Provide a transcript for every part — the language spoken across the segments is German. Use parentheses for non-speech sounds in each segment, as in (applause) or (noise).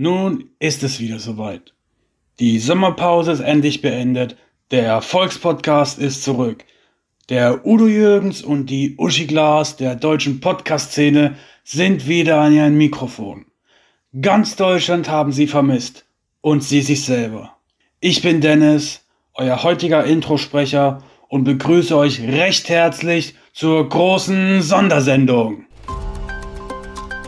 Nun ist es wieder soweit. Die Sommerpause ist endlich beendet. Der Erfolgspodcast ist zurück. Der Udo Jürgens und die Uschi Glas der deutschen Podcast-Szene sind wieder an ihrem Mikrofon. Ganz Deutschland haben sie vermisst. Und sie sich selber. Ich bin Dennis, euer heutiger Introsprecher und begrüße euch recht herzlich zur großen Sondersendung.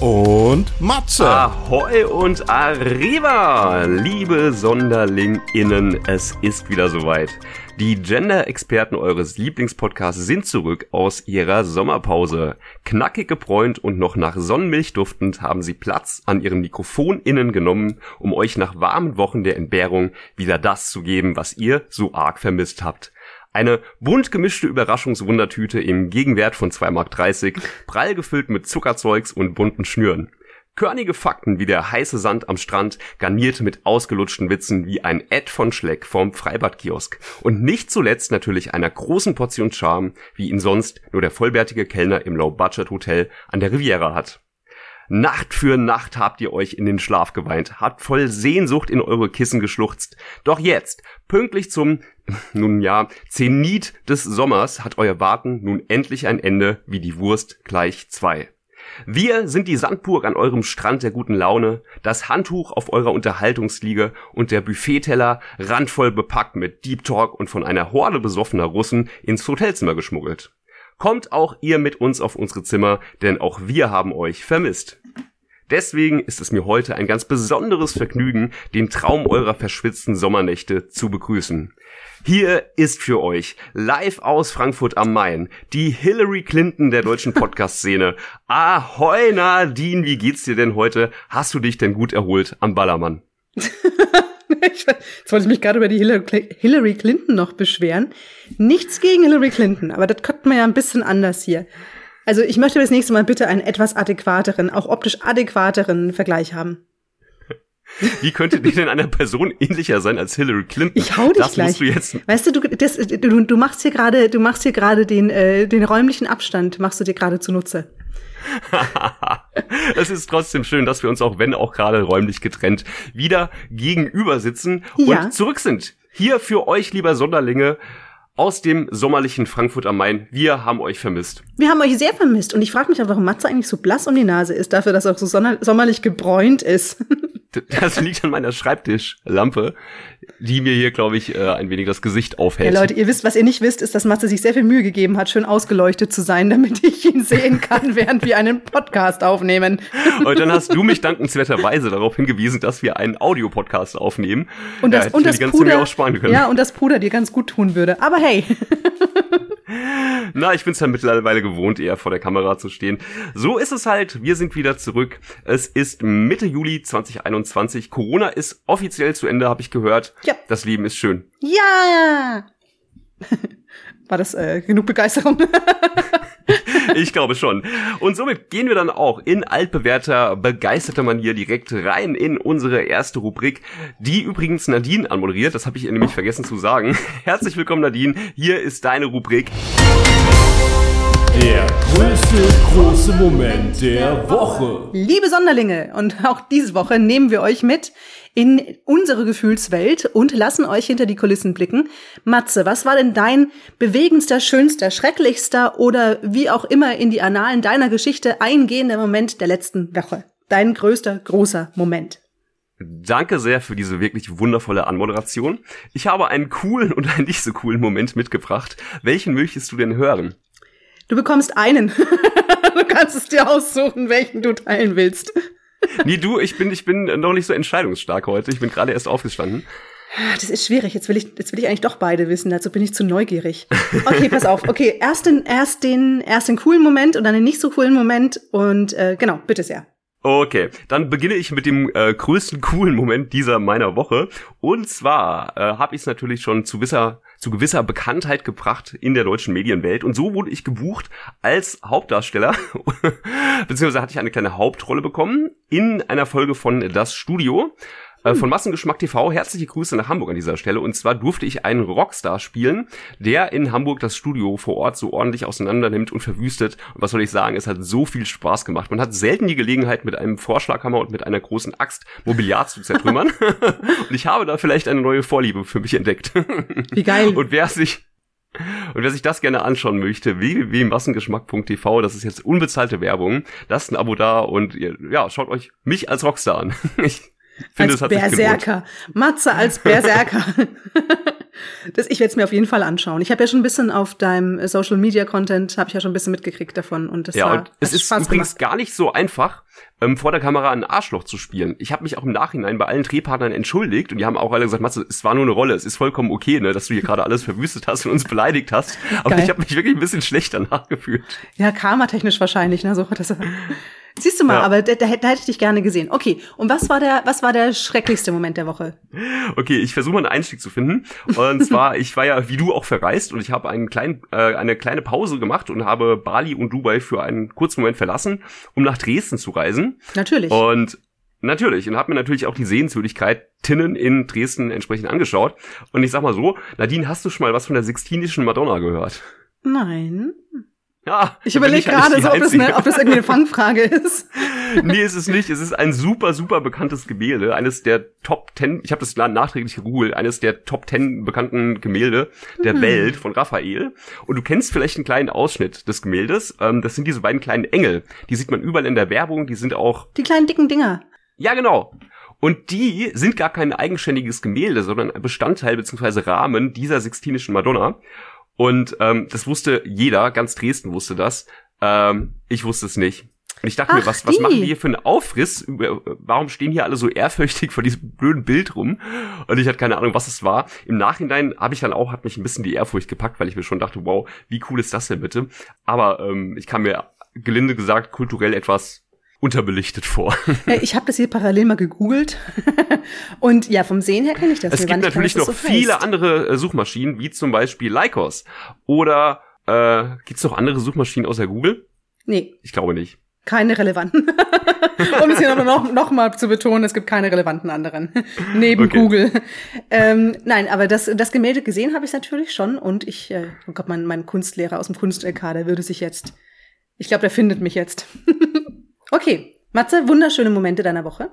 und Matze. Ahoi und Arriva, liebe SonderlingInnen, es ist wieder soweit. Die Gender-Experten eures Lieblingspodcasts sind zurück aus ihrer Sommerpause. Knackig gebräunt und noch nach Sonnenmilch duftend haben sie Platz an ihren MikrofonInnen genommen, um euch nach warmen Wochen der Entbehrung wieder das zu geben, was ihr so arg vermisst habt. Eine bunt gemischte Überraschungswundertüte im Gegenwert von 2,30 Mark, prall gefüllt mit Zuckerzeugs und bunten Schnüren. Körnige Fakten wie der heiße Sand am Strand, garniert mit ausgelutschten Witzen wie ein Ed von Schleck vom Freibadkiosk. Und nicht zuletzt natürlich einer großen Portion Charme, wie ihn sonst nur der vollbärtige Kellner im Low-Budget-Hotel an der Riviera hat. Nacht für Nacht habt ihr euch in den Schlaf geweint, habt voll Sehnsucht in eure Kissen geschluchzt. Doch jetzt, pünktlich zum, (laughs) nun ja, Zenit des Sommers, hat euer Warten nun endlich ein Ende wie die Wurst gleich zwei. Wir sind die Sandburg an eurem Strand der guten Laune, das Handtuch auf eurer Unterhaltungsliege und der Buffetteller randvoll bepackt mit Deep Talk und von einer Horde besoffener Russen ins Hotelzimmer geschmuggelt. Kommt auch ihr mit uns auf unsere Zimmer, denn auch wir haben euch vermisst. Deswegen ist es mir heute ein ganz besonderes Vergnügen, den Traum eurer verschwitzten Sommernächte zu begrüßen. Hier ist für euch live aus Frankfurt am Main die Hillary Clinton der deutschen Podcast-Szene. (laughs) Ahoi Nadine, wie geht's dir denn heute? Hast du dich denn gut erholt am Ballermann? (laughs) (laughs) jetzt wollte ich mich gerade über die Hillary Clinton noch beschweren. Nichts gegen Hillary Clinton, aber das könnte man ja ein bisschen anders hier. Also ich möchte das nächste Mal bitte einen etwas adäquateren, auch optisch adäquateren Vergleich haben. Wie könnte dir denn einer Person ähnlicher sein als Hillary Clinton? Ich hau dich das gleich. Musst du, jetzt weißt du, du, das, du, du machst hier gerade, du machst hier gerade den, äh, den räumlichen Abstand, machst du dir gerade zunutze. (laughs) es ist trotzdem schön, dass wir uns auch wenn auch gerade räumlich getrennt wieder gegenüber sitzen Ja. und zurück sind. Hier für euch, lieber Sonderlinge, aus dem sommerlichen Frankfurt am Main. Wir haben euch vermisst. Wir haben euch sehr vermisst und ich frage mich auch, warum Matze eigentlich so blass um die Nase ist, dafür, dass er auch so sommerlich gebräunt ist. (laughs) Das liegt an meiner Schreibtischlampe, die mir hier, glaube ich, äh, ein wenig das Gesicht Ja, aufhält. Leute, ihr wisst, was ihr nicht wisst, ist, dass Matze sich sehr viel Mühe gegeben hat, schön ausgeleuchtet zu sein, damit ich ihn sehen kann, (laughs) während wir einen Podcast aufnehmen. Und dann hast du mich dankenswerterweise darauf hingewiesen, dass wir einen Audiopodcast aufnehmen. Und das, ja, und das die ganze Mühe Puder, auch sparen können. ja, und das Puder dir ganz gut tun würde. Aber hey, (laughs) Na, ich bin's ja mittlerweile gewohnt, eher vor der Kamera zu stehen. So ist es halt. Wir sind wieder zurück. Es ist Mitte Juli 2021. Corona ist offiziell zu Ende, habe ich gehört. Ja. Das Leben ist schön. ja! (laughs) War das äh, genug Begeisterung? (laughs) Ich glaube schon. Und somit gehen wir dann auch in altbewährter, begeisterter Manier direkt rein in unsere erste Rubrik, die übrigens Nadine anmoderiert. Das habe ich ihr nämlich vergessen zu sagen. (laughs) Herzlich willkommen, Nadine. Hier ist deine Rubrik. Der größte große Moment der Woche. Liebe Sonderlinge, und auch diese Woche nehmen wir euch mit in unsere Gefühlswelt und lassen euch hinter die Kulissen blicken. Matze, was war denn dein bewegendster, schönster, schrecklichster oder wie auch immer in die Annalen deiner Geschichte eingehender Moment der letzten Woche? Dein größter, großer Moment. Danke sehr für diese wirklich wundervolle Anmoderation. Ich habe einen coolen und einen nicht so coolen Moment mitgebracht. Welchen möchtest du denn hören? Du bekommst einen. (laughs) du kannst es dir aussuchen, welchen du teilen willst. (laughs) Nee, du, ich bin, ich bin noch nicht so entscheidungsstark heute. Ich bin gerade erst aufgestanden. Das ist schwierig. Jetzt will ich, jetzt will ich eigentlich doch beide wissen. Dazu bin ich zu neugierig. Okay, pass auf. Okay, erst den, erst den, erst den coolen Moment und dann den nicht so coolen Moment. Und äh, genau, bitte sehr. Okay, dann beginne ich mit dem äh, größten coolen Moment dieser meiner Woche. Und zwar äh, habe ich es natürlich schon zu gewisser, zu gewisser Bekanntheit gebracht in der deutschen Medienwelt. Und so wurde ich gebucht als Hauptdarsteller, (laughs) beziehungsweise hatte ich eine kleine Hauptrolle bekommen in einer Folge von Das Studio. Äh, von Massengeschmack TV herzliche Grüße nach Hamburg an dieser Stelle. Und zwar durfte ich einen Rockstar spielen, der in Hamburg das Studio vor Ort so ordentlich auseinander nimmt und verwüstet. Und was soll ich sagen, es hat so viel Spaß gemacht. Man hat selten die Gelegenheit, mit einem Vorschlaghammer und mit einer großen Axt Mobiliar zu zertrümmern. (laughs) (laughs) und ich habe da vielleicht eine neue Vorliebe für mich entdeckt. Wie geil. Und wer sich und wer sich das gerne anschauen möchte, www.massengeschmack.tv, das ist jetzt unbezahlte Werbung, lasst ein Abo da und ihr, ja, schaut euch mich als Rockstar an. (laughs) Ich finde, als Berserker. Matze als Berserker. (laughs) das, ich werde es mir auf jeden Fall anschauen. Ich habe ja schon ein bisschen auf deinem äh, Social Media Content, habe ich ja schon ein bisschen mitgekriegt davon. Und das Ja, war, und es ist Spaß übrigens gemacht. gar nicht so einfach, ähm, vor der Kamera ein Arschloch zu spielen. Ich habe mich auch im Nachhinein bei allen Drehpartnern entschuldigt und die haben auch alle gesagt, Matze, es war nur eine Rolle, es ist vollkommen okay, ne, dass du hier gerade alles verwüstet hast und uns beleidigt hast. Aber Geil. ich habe mich wirklich ein bisschen schlecht danach gefühlt. Ja, karmatechnisch wahrscheinlich, ne? So das. Siehst du mal, Ja. aber da, da, hätte- da hätte ich dich gerne gesehen. Okay, und was war der, was war der schrecklichste Moment der Woche? Okay, ich versuche mal einen Einstieg zu finden. Und (laughs) zwar, ich war ja wie du auch verreist und ich habe einen kleinen, äh, eine kleine Pause gemacht und habe Bali und Dubai für einen kurzen Moment verlassen, um nach Dresden zu reisen. Natürlich. Und natürlich, und habe mir natürlich auch die Sehenswürdigkeiten in Dresden entsprechend angeschaut. Und ich sag mal so, Nadine, hast du schon mal was von der Sixtinischen Madonna gehört? Nein. Ja, Ich überlege gerade so, ob das, eine, ob das irgendwie eine Fangfrage ist. (laughs) nee, ist es nicht. Es ist ein super, super bekanntes Gemälde. Eines der Top Ten, ich habe das nachträglich gegoogelt, eines der Top Ten bekannten Gemälde der Welt von Raphael. Und du kennst vielleicht einen kleinen Ausschnitt des Gemäldes. Ähm, das sind diese beiden kleinen Engel. Die sieht man überall in der Werbung. Die sind auch Die kleinen dicken Dinger. Ja, genau. Und die sind gar kein eigenständiges Gemälde, sondern ein Bestandteil bzw. Rahmen dieser Sixtinischen Madonna. Und ähm, das wusste jeder, ganz Dresden wusste das. Ähm, ich wusste es nicht. Und ich dachte mir, Ach, was, was die. machen die hier für einen Aufriss? Warum stehen hier alle so ehrfürchtig vor diesem blöden Bild rum? Und ich hatte keine Ahnung, was es war. Im Nachhinein habe ich dann auch, hat mich ein bisschen die Ehrfurcht gepackt, weil ich mir schon dachte, wow, wie cool ist das denn bitte? Aber ähm, ich kam mir gelinde gesagt kulturell etwas unterbelichtet vor. (laughs) Äh, Ich habe das hier parallel mal gegoogelt. (laughs) Und ja, vom Sehen her kenne ich das. Es gibt natürlich noch so viele heißt. andere äh, Suchmaschinen, wie zum Beispiel Lycos. Oder äh, gibt es noch andere Suchmaschinen außer Google? Nee, Ich glaube nicht. keine relevanten. (laughs) um es hier noch, noch mal zu betonen, es gibt keine relevanten anderen. Neben Okay. Google. Ähm, nein, aber das, das Gemälde gesehen habe ich natürlich schon. Und ich, äh, oh Gott, mein, mein Kunstlehrer aus dem Kunst-LK, der würde sich jetzt, ich glaube, der findet mich jetzt. Okay, Matze, wunderschöne Momente deiner Woche.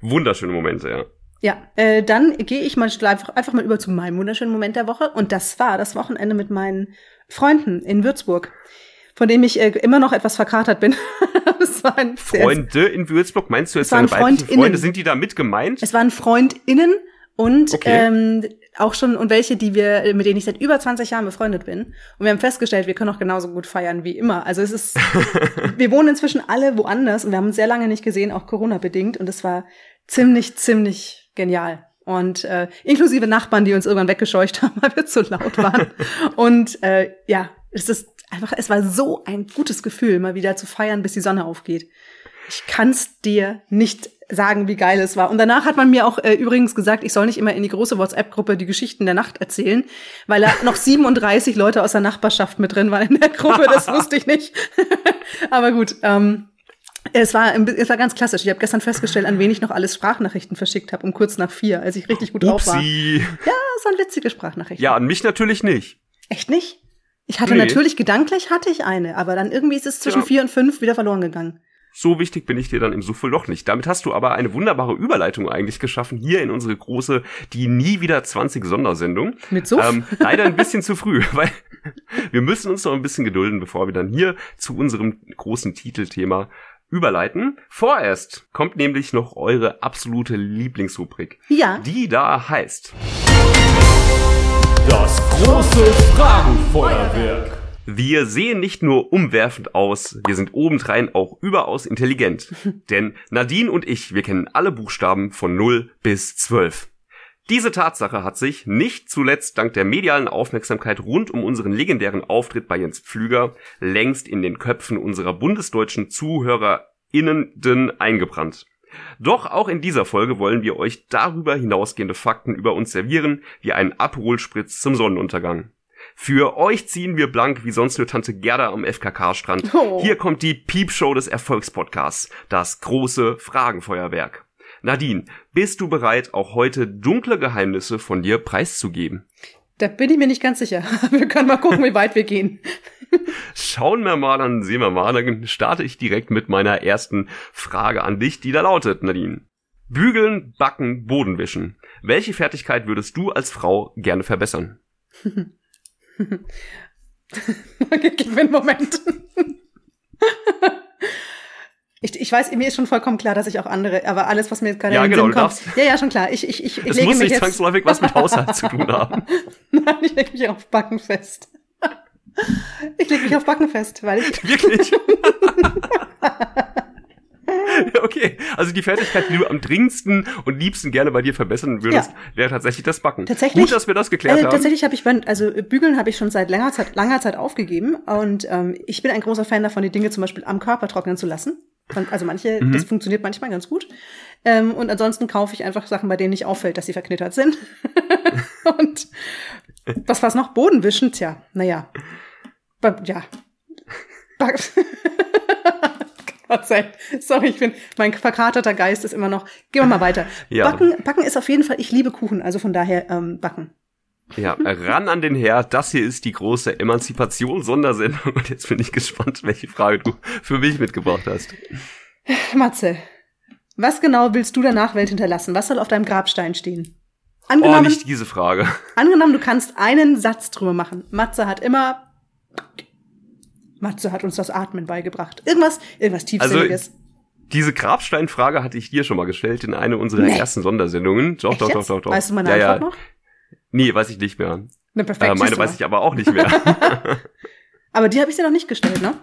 Wunderschöne Momente, ja. Ja, äh, dann gehe ich mal einfach, einfach mal über zu meinem wunderschönen Moment der Woche. Und das war das Wochenende mit meinen Freunden in Würzburg, von dem ich äh, immer noch etwas verkatert bin. (laughs) Freunde in Würzburg, meinst du jetzt Es waren deine weiblichen FreundInnen. Freunde? Sind die da mit gemeint? Es waren FreundInnen und Okay. ähm, auch schon und welche, die wir, mit denen ich seit über 20 Jahren befreundet bin. Und wir haben festgestellt, wir können auch genauso gut feiern wie immer. Also es ist, (laughs) wir wohnen inzwischen alle woanders und wir haben uns sehr lange nicht gesehen, auch Corona-bedingt. Und es war ziemlich, ziemlich genial. Und äh, inklusive Nachbarn, die uns irgendwann weggescheucht (laughs) haben, weil wir zu laut waren. und äh, ja, es ist einfach, es war so ein gutes Gefühl, mal wieder zu feiern, bis die Sonne aufgeht. Ich kann's dir nicht sagen, wie geil es war. Und danach hat man mir auch äh, übrigens gesagt, ich soll nicht immer in die große WhatsApp-Gruppe die Geschichten der Nacht erzählen, weil da (laughs) noch 37 Leute aus der Nachbarschaft mit drin waren in der Gruppe. Das (laughs) wusste ich nicht. (laughs) Aber gut, ähm, es war, es war ganz klassisch. Ich habe gestern festgestellt, an wen ich noch alles Sprachnachrichten verschickt habe, um kurz nach vier, als ich richtig gut drauf war. Upsi. Ja, es waren witzige Sprachnachrichten. Ja, an mich natürlich nicht. Echt nicht? Ich hatte Nee. natürlich, gedanklich hatte ich eine, aber dann irgendwie ist es zwischen Ja. vier und fünf wieder verloren gegangen. So wichtig bin ich dir dann im Suff wohl doch nicht. Damit hast du aber eine wunderbare Überleitung eigentlich geschaffen, hier in unsere große, die nie wieder 20 Sondersendung. Mit Suff? Ähm, leider ein bisschen zu früh, (laughs) weil wir müssen uns noch ein bisschen gedulden, bevor wir dann hier zu unserem großen Titelthema überleiten. Vorerst kommt nämlich noch eure absolute Lieblingsrubrik, Ja. die da heißt Das große Fragenfeuerwerk. Wir sehen nicht nur umwerfend aus, wir sind obendrein auch überaus intelligent. (laughs) Denn Nadine und ich, wir kennen alle Buchstaben von 0 bis 12. Diese Tatsache hat sich nicht zuletzt dank der medialen Aufmerksamkeit rund um unseren legendären Auftritt bei Jens Pflüger längst in den Köpfen unserer bundesdeutschen ZuhörerInnen eingebrannt. Doch auch in dieser Folge wollen wir euch darüber hinausgehende Fakten über uns servieren, wie einen Abholspritz zum Sonnenuntergang. Für euch ziehen wir blank wie sonst nur Tante Gerda am FKK-Strand. Oh. Hier kommt die Piepshow des Erfolgspodcasts, das große Fragenfeuerwerk. Nadine, bist du bereit, auch heute dunkle Geheimnisse von dir preiszugeben? Da bin ich mir nicht ganz sicher. (laughs) Wir können mal gucken, wie weit wir gehen. Schauen wir mal, dann sehen wir mal. Dann starte ich direkt mit meiner ersten Frage an dich, die da lautet, Nadine. Bügeln, backen, Boden wischen. Welche Fertigkeit würdest du als Frau gerne verbessern? (laughs) (laughs) Gib mir einen Moment. (laughs) Ich, ich weiß, mir ist schon vollkommen klar, dass ich auch andere, aber alles, was mir jetzt gerade Ja, in den genau, Sinn kommt. darfst- Ja, ja, schon klar. Ich, ich, ich, ich Es lege muss nicht jetzt, zwangsläufig was mit (laughs) Haushalt zu tun haben. Nein, ich lege mich auf Backen fest. Ich lege mich auf Backen fest, weil ich, Wirklich? (laughs) okay, also die Fertigkeit, die du am dringendsten und liebsten gerne bei dir verbessern würdest, Ja. wäre tatsächlich das Backen. Tatsächlich- Gut, dass wir das geklärt also, haben. tatsächlich habe ich, also Bügeln habe ich schon seit langer Zeit, langer Zeit aufgegeben und ähm, ich bin ein großer Fan davon, die Dinge zum Beispiel am Körper trocknen zu lassen. Also manche, Mhm. das funktioniert manchmal ganz gut. Ähm, und ansonsten kaufe ich einfach Sachen, bei denen nicht auffällt, dass sie verknittert sind. (laughs) und was war's noch? Bodenwischen? Tja, naja. Ba- Ja. (laughs) Gott sei Sorry, ich bin, mein verkaterter Geist ist immer noch. Gehen wir mal weiter. (laughs) Ja. Backen, Backen ist auf jeden Fall, ich liebe Kuchen, also von daher ähm, Backen. Ja, ran an den Herd. Das hier ist die große Emanzipation-Sondersendung. Und jetzt bin ich gespannt, welche Frage du für mich mitgebracht hast. Matze, was genau willst du der Nachwelt hinterlassen? Was soll auf deinem Grabstein stehen? Oh, Angenommen, nicht diese Frage. angenommen, du kannst einen Satz drüber machen. Matze hat immer. Matze hat uns das Atmen beigebracht. Irgendwas, irgendwas Tiefsinniges. Diese Grabsteinfrage hatte ich dir schon mal gestellt in einer unserer Nee. ersten Sondersendungen. Doch, Echt doch, doch, doch, doch. Weißt du meine ja, Antwort ja. noch? Nee, weiß ich nicht mehr. Ne, perfekt. Äh, meine weiß ich aber auch nicht mehr. (laughs) (laughs) Aber die habe ich dir noch nicht gestellt, ne?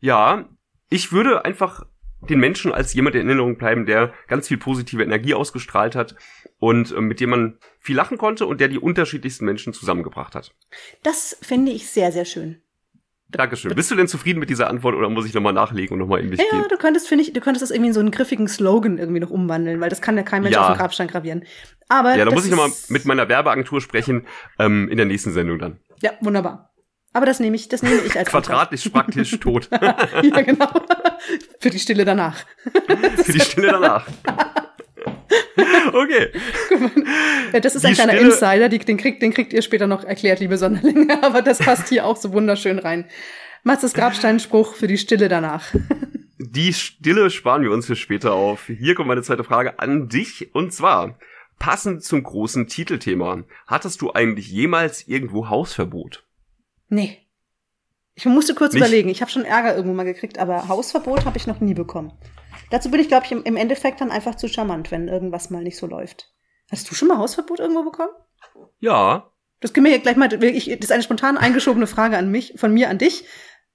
Ja, ich würde einfach den Menschen als jemand in Erinnerung bleiben, der ganz viel positive Energie ausgestrahlt hat und äh, mit dem man viel lachen konnte und der die unterschiedlichsten Menschen zusammengebracht hat. Das finde ich sehr, sehr schön. Dankeschön. Bist du denn zufrieden mit dieser Antwort oder muss ich nochmal nachlegen und nochmal in mich Ja, gehen? du könntest, finde ich, du könntest das irgendwie in so einen griffigen Slogan irgendwie noch umwandeln, weil das kann ja kein Mensch Ja. auf den Grabstein gravieren. Aber Ja, da muss ich nochmal mit meiner Werbeagentur sprechen, ähm, in der nächsten Sendung dann. Ja, wunderbar. Aber das nehme ich, das nehme ich als Quadrat ist (laughs) praktisch tot. Ja, genau. Für die Stille danach. Für die Stille danach. (laughs) (laughs) Okay. Ja, das ist Die ein kleiner Stille- Insider, die, den, kriegt, den kriegt ihr später noch erklärt, liebe Sonderlinge. (laughs) Aber das passt hier auch so wunderschön rein. Matzes Grabsteinspruch für die Stille danach. (laughs) Die Stille sparen wir uns für später auf. Hier kommt meine zweite Frage an dich. Und zwar, passend zum großen Titelthema, hattest du eigentlich jemals irgendwo Hausverbot? Nee. Ich musste kurz Nicht? überlegen. Ich habe schon Ärger irgendwo mal gekriegt, aber Hausverbot habe ich noch nie bekommen. Dazu bin ich, glaube ich, im, Endeffekt dann einfach zu charmant, wenn irgendwas mal nicht so läuft. Hast du schon mal Hausverbot irgendwo bekommen? Ja. Das können wir hier gleich mal, ich, das ist eine spontan eingeschobene Frage an mich, von mir an dich.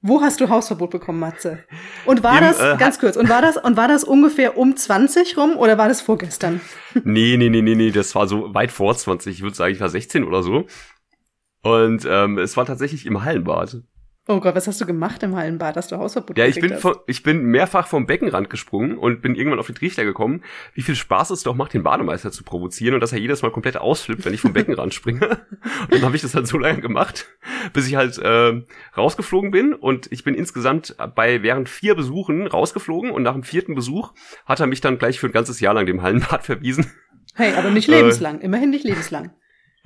Wo hast du Hausverbot bekommen, Matze? Und war Im, das, äh, ganz kurz, und war das, und war das ungefähr um 20 rum oder war das vorgestern? (laughs) Nee, nee, nee, nee, nee, das war so weit vor 20. Ich würde sagen, ich war 16 oder so. Und ähm, es war tatsächlich im Hallenbad. Oh Gott, was hast du gemacht im Hallenbad, dass du Hausverbot Ja, ich bin, hast? von, ich bin mehrfach vom Beckenrand gesprungen und bin irgendwann auf den Trichter gekommen, wie viel Spaß es doch macht, den Bademeister zu provozieren und dass er jedes Mal komplett ausflippt, wenn ich vom Beckenrand springe. (laughs) Und dann habe ich das halt so lange gemacht, bis ich halt äh, rausgeflogen bin und ich bin insgesamt bei während vier Besuchen rausgeflogen und nach dem vierten Besuch hat er mich dann gleich für ein ganzes Jahr lang dem Hallenbad (laughs) verwiesen. Hey, aber nicht Äh, lebenslang, immerhin nicht lebenslang.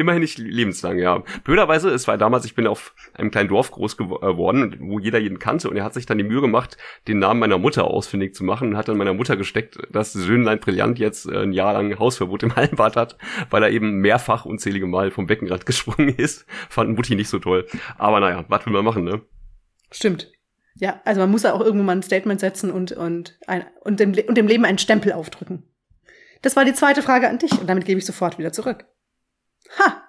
Immerhin nicht lebenslang, ja. Blöderweise, es war damals, ich bin auf einem kleinen Dorf groß gewo- äh, geworden, wo jeder jeden kannte und er hat sich dann die Mühe gemacht, den Namen meiner Mutter ausfindig zu machen und hat dann meiner Mutter gesteckt, dass Söhnlein Brillant jetzt äh, ein Jahr lang Hausverbot im (laughs) Hallenbad hat, weil er eben mehrfach unzählige Mal vom Beckenrand (laughs) gesprungen ist. Fand Mutti nicht so toll. Aber naja, was will man machen, ne? Stimmt. Ja, also man muss ja auch irgendwo mal ein Statement setzen und, und, ein, und, dem, und dem Leben einen Stempel aufdrücken. Das war die zweite Frage an dich und damit gebe ich sofort wieder zurück. Ha!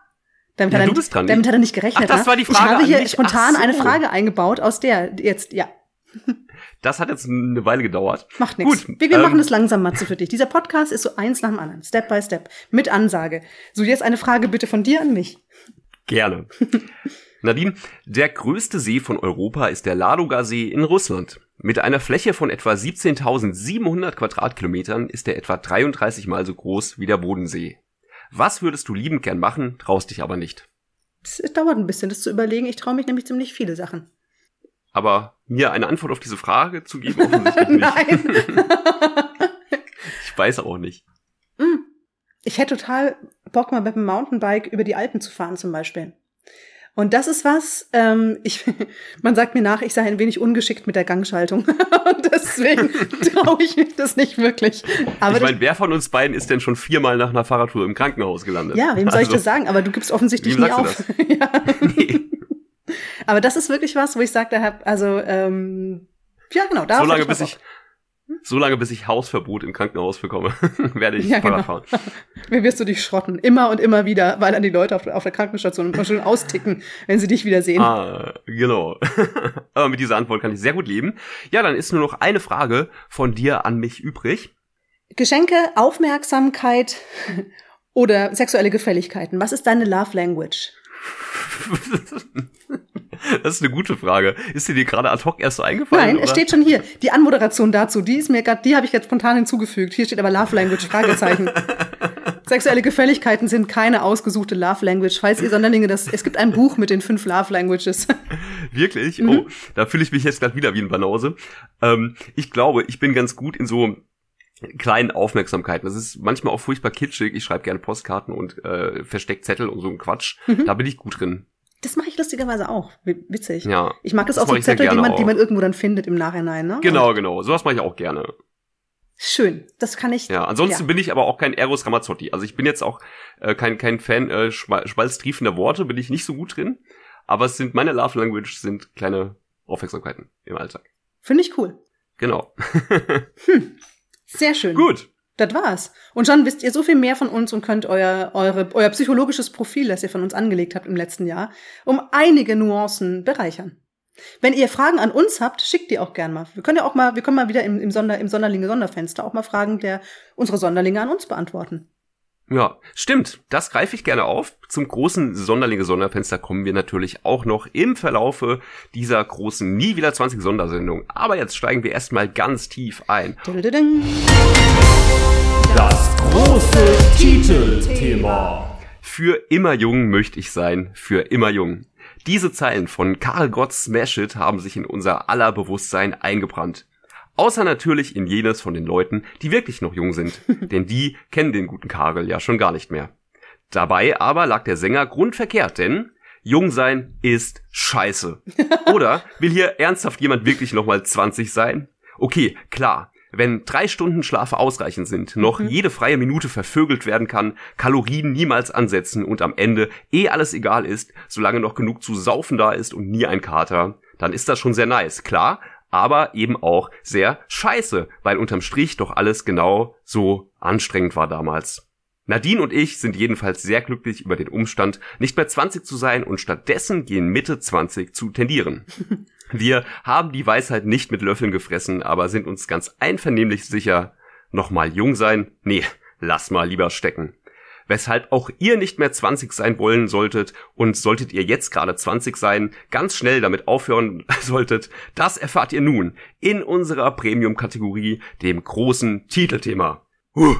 Damit, Ja, hat, er, du bist dran. damit hat er nicht gerechnet. Ach, das ne? war die ich Frage habe an hier spontan so. eine Frage eingebaut, aus der jetzt, ja. (laughs) Das hat jetzt eine Weile gedauert. Macht nichts. Gut, Wir, wir ähm, machen es langsam, Matze, für dich. Dieser Podcast ist so eins nach dem anderen. Step by Step. Mit Ansage. So, jetzt eine Frage bitte von dir an mich. Gerne. (laughs) Nadine, der größte See von Europa ist der Ladoga-See in Russland. Mit einer Fläche von etwa 17.700 Quadratkilometern ist er etwa 33 mal so groß wie der Bodensee. Was würdest du liebend gern machen, traust dich aber nicht? Es dauert ein bisschen, das zu überlegen. Ich traue mich nämlich ziemlich viele Sachen. Aber mir eine Antwort auf diese Frage zu geben, (laughs) offensichtlich nicht. Nein. Ich weiß auch nicht. Ich hätte total Bock, mal mit dem Mountainbike über die Alpen zu fahren, zum Beispiel. Und das ist was, ähm, ich, (laughs) man sagt mir nach, ich sei ein wenig ungeschickt mit der Gangschaltung. (laughs) Und deswegen (laughs) traue ich mich das nicht wirklich. Aber ich meine, wer von uns beiden ist denn schon viermal nach einer Fahrradtour im Krankenhaus gelandet? ja, wem soll ich Also, das sagen? Aber du gibst offensichtlich Wem nie sagst auf. ja. Nee. Aber das ist wirklich was, wo ich sage, da hab, also, ähm, ja, genau, da so lange ich bis ich, so lange bis ich Hausverbot im Krankenhaus bekomme, (laughs) werde ich Ja, Fahrrad genau. fahren. (laughs) Wie wirst du dich schrotten? Immer und immer wieder, weil dann die Leute auf, auf der Krankenstation immer schon austicken, wenn sie dich wieder sehen. Ah, genau. (laughs) Aber mit dieser Antwort kann ich sehr gut leben. Ja, dann ist nur noch eine Frage von dir an mich übrig. Geschenke, Aufmerksamkeit oder sexuelle Gefälligkeiten. Was ist deine Love Language? (laughs) Das ist eine gute Frage. Ist dir die gerade ad hoc erst so eingefallen? Nein, oder? es steht schon hier. Die Anmoderation dazu, die ist mir grad, die habe ich jetzt spontan hinzugefügt. Hier steht aber Love Language, Fragezeichen. (laughs) Sexuelle Gefälligkeiten sind keine ausgesuchte Love Language. Falls ihr Sonderlinge das, es gibt ein Buch mit den fünf Love Languages. (laughs) Wirklich? Mhm. Oh, da fühle ich mich jetzt gerade wieder wie ein Banause. Ähm, ich glaube, ich bin ganz gut in so kleinen Aufmerksamkeiten. Das ist manchmal auch furchtbar kitschig. Ich schreibe gerne Postkarten und äh, versteckt Zettel und so ein Quatsch. Mhm. Da bin ich gut drin. Das mache ich lustigerweise auch. Witzig. Ja. Ich mag das, Das auch so Zettel, die man, die man irgendwo dann findet im Nachhinein, ne? Genau, genau. Sowas mache ich auch gerne. Schön. Das kann ich. Ja, ansonsten ja. bin ich aber auch kein Eros Ramazzotti. Also ich bin jetzt auch äh, kein, kein Fan äh, schmalztriefender Worte, bin ich nicht so gut drin. Aber es sind meine Love Language sind kleine Aufmerksamkeiten im Alltag. Finde ich cool. Genau. (laughs) Sehr schön. gut. Das war's. Und schon wisst ihr so viel mehr von uns und könnt euer, eure, euer psychologisches Profil, das ihr von uns angelegt habt im letzten Jahr, um einige Nuancen bereichern. Wenn ihr Fragen an uns habt, schickt die auch gern mal. Wir können ja auch mal, wir können mal wieder im, im, Sonder, im Sonderlinge-Sonderfenster auch mal Fragen der unsere Sonderlinge an uns beantworten. Ja, stimmt. Das greife ich gerne auf. Zum großen Sonderlinge-Sonderfenster kommen wir natürlich auch noch im Verlaufe dieser großen Nie wieder 20 Sondersendung. Aber jetzt steigen wir erstmal ganz tief ein. Das große Titelthema. Für immer jung möchte ich sein, für immer jung. Diese Zeilen von Karl Gott Smash It haben sich in unser aller Bewusstsein eingebrannt. Außer natürlich in jenes von den Leuten, die wirklich noch jung sind, (laughs) denn die kennen den guten Karel ja schon gar nicht mehr. Dabei aber lag der Sänger grundverkehrt, denn jung sein ist scheiße. (laughs) Oder will hier ernsthaft jemand wirklich nochmal 20 sein? Okay, klar. Wenn drei Stunden Schlafe ausreichend sind, noch jede freie Minute vervögelt werden kann, Kalorien niemals ansetzen und am Ende eh alles egal ist, solange noch genug zu saufen da ist und nie ein Kater, dann ist das schon sehr nice, klar, aber eben auch sehr scheiße, weil unterm Strich doch alles genau so anstrengend war damals. Nadine und ich sind jedenfalls sehr glücklich über den Umstand, nicht mehr 20 zu sein und stattdessen gehen Mitte 20 zu tendieren. (laughs) Wir haben die Weisheit nicht mit Löffeln gefressen, aber sind uns ganz einvernehmlich sicher, nochmal jung sein? Nee, lass mal lieber stecken. Weshalb auch ihr nicht mehr 20 sein wollen solltet und solltet ihr jetzt gerade 20 sein, ganz schnell damit aufhören (laughs) solltet, das erfahrt ihr nun in unserer Premium-Kategorie, dem großen Titelthema. Huh.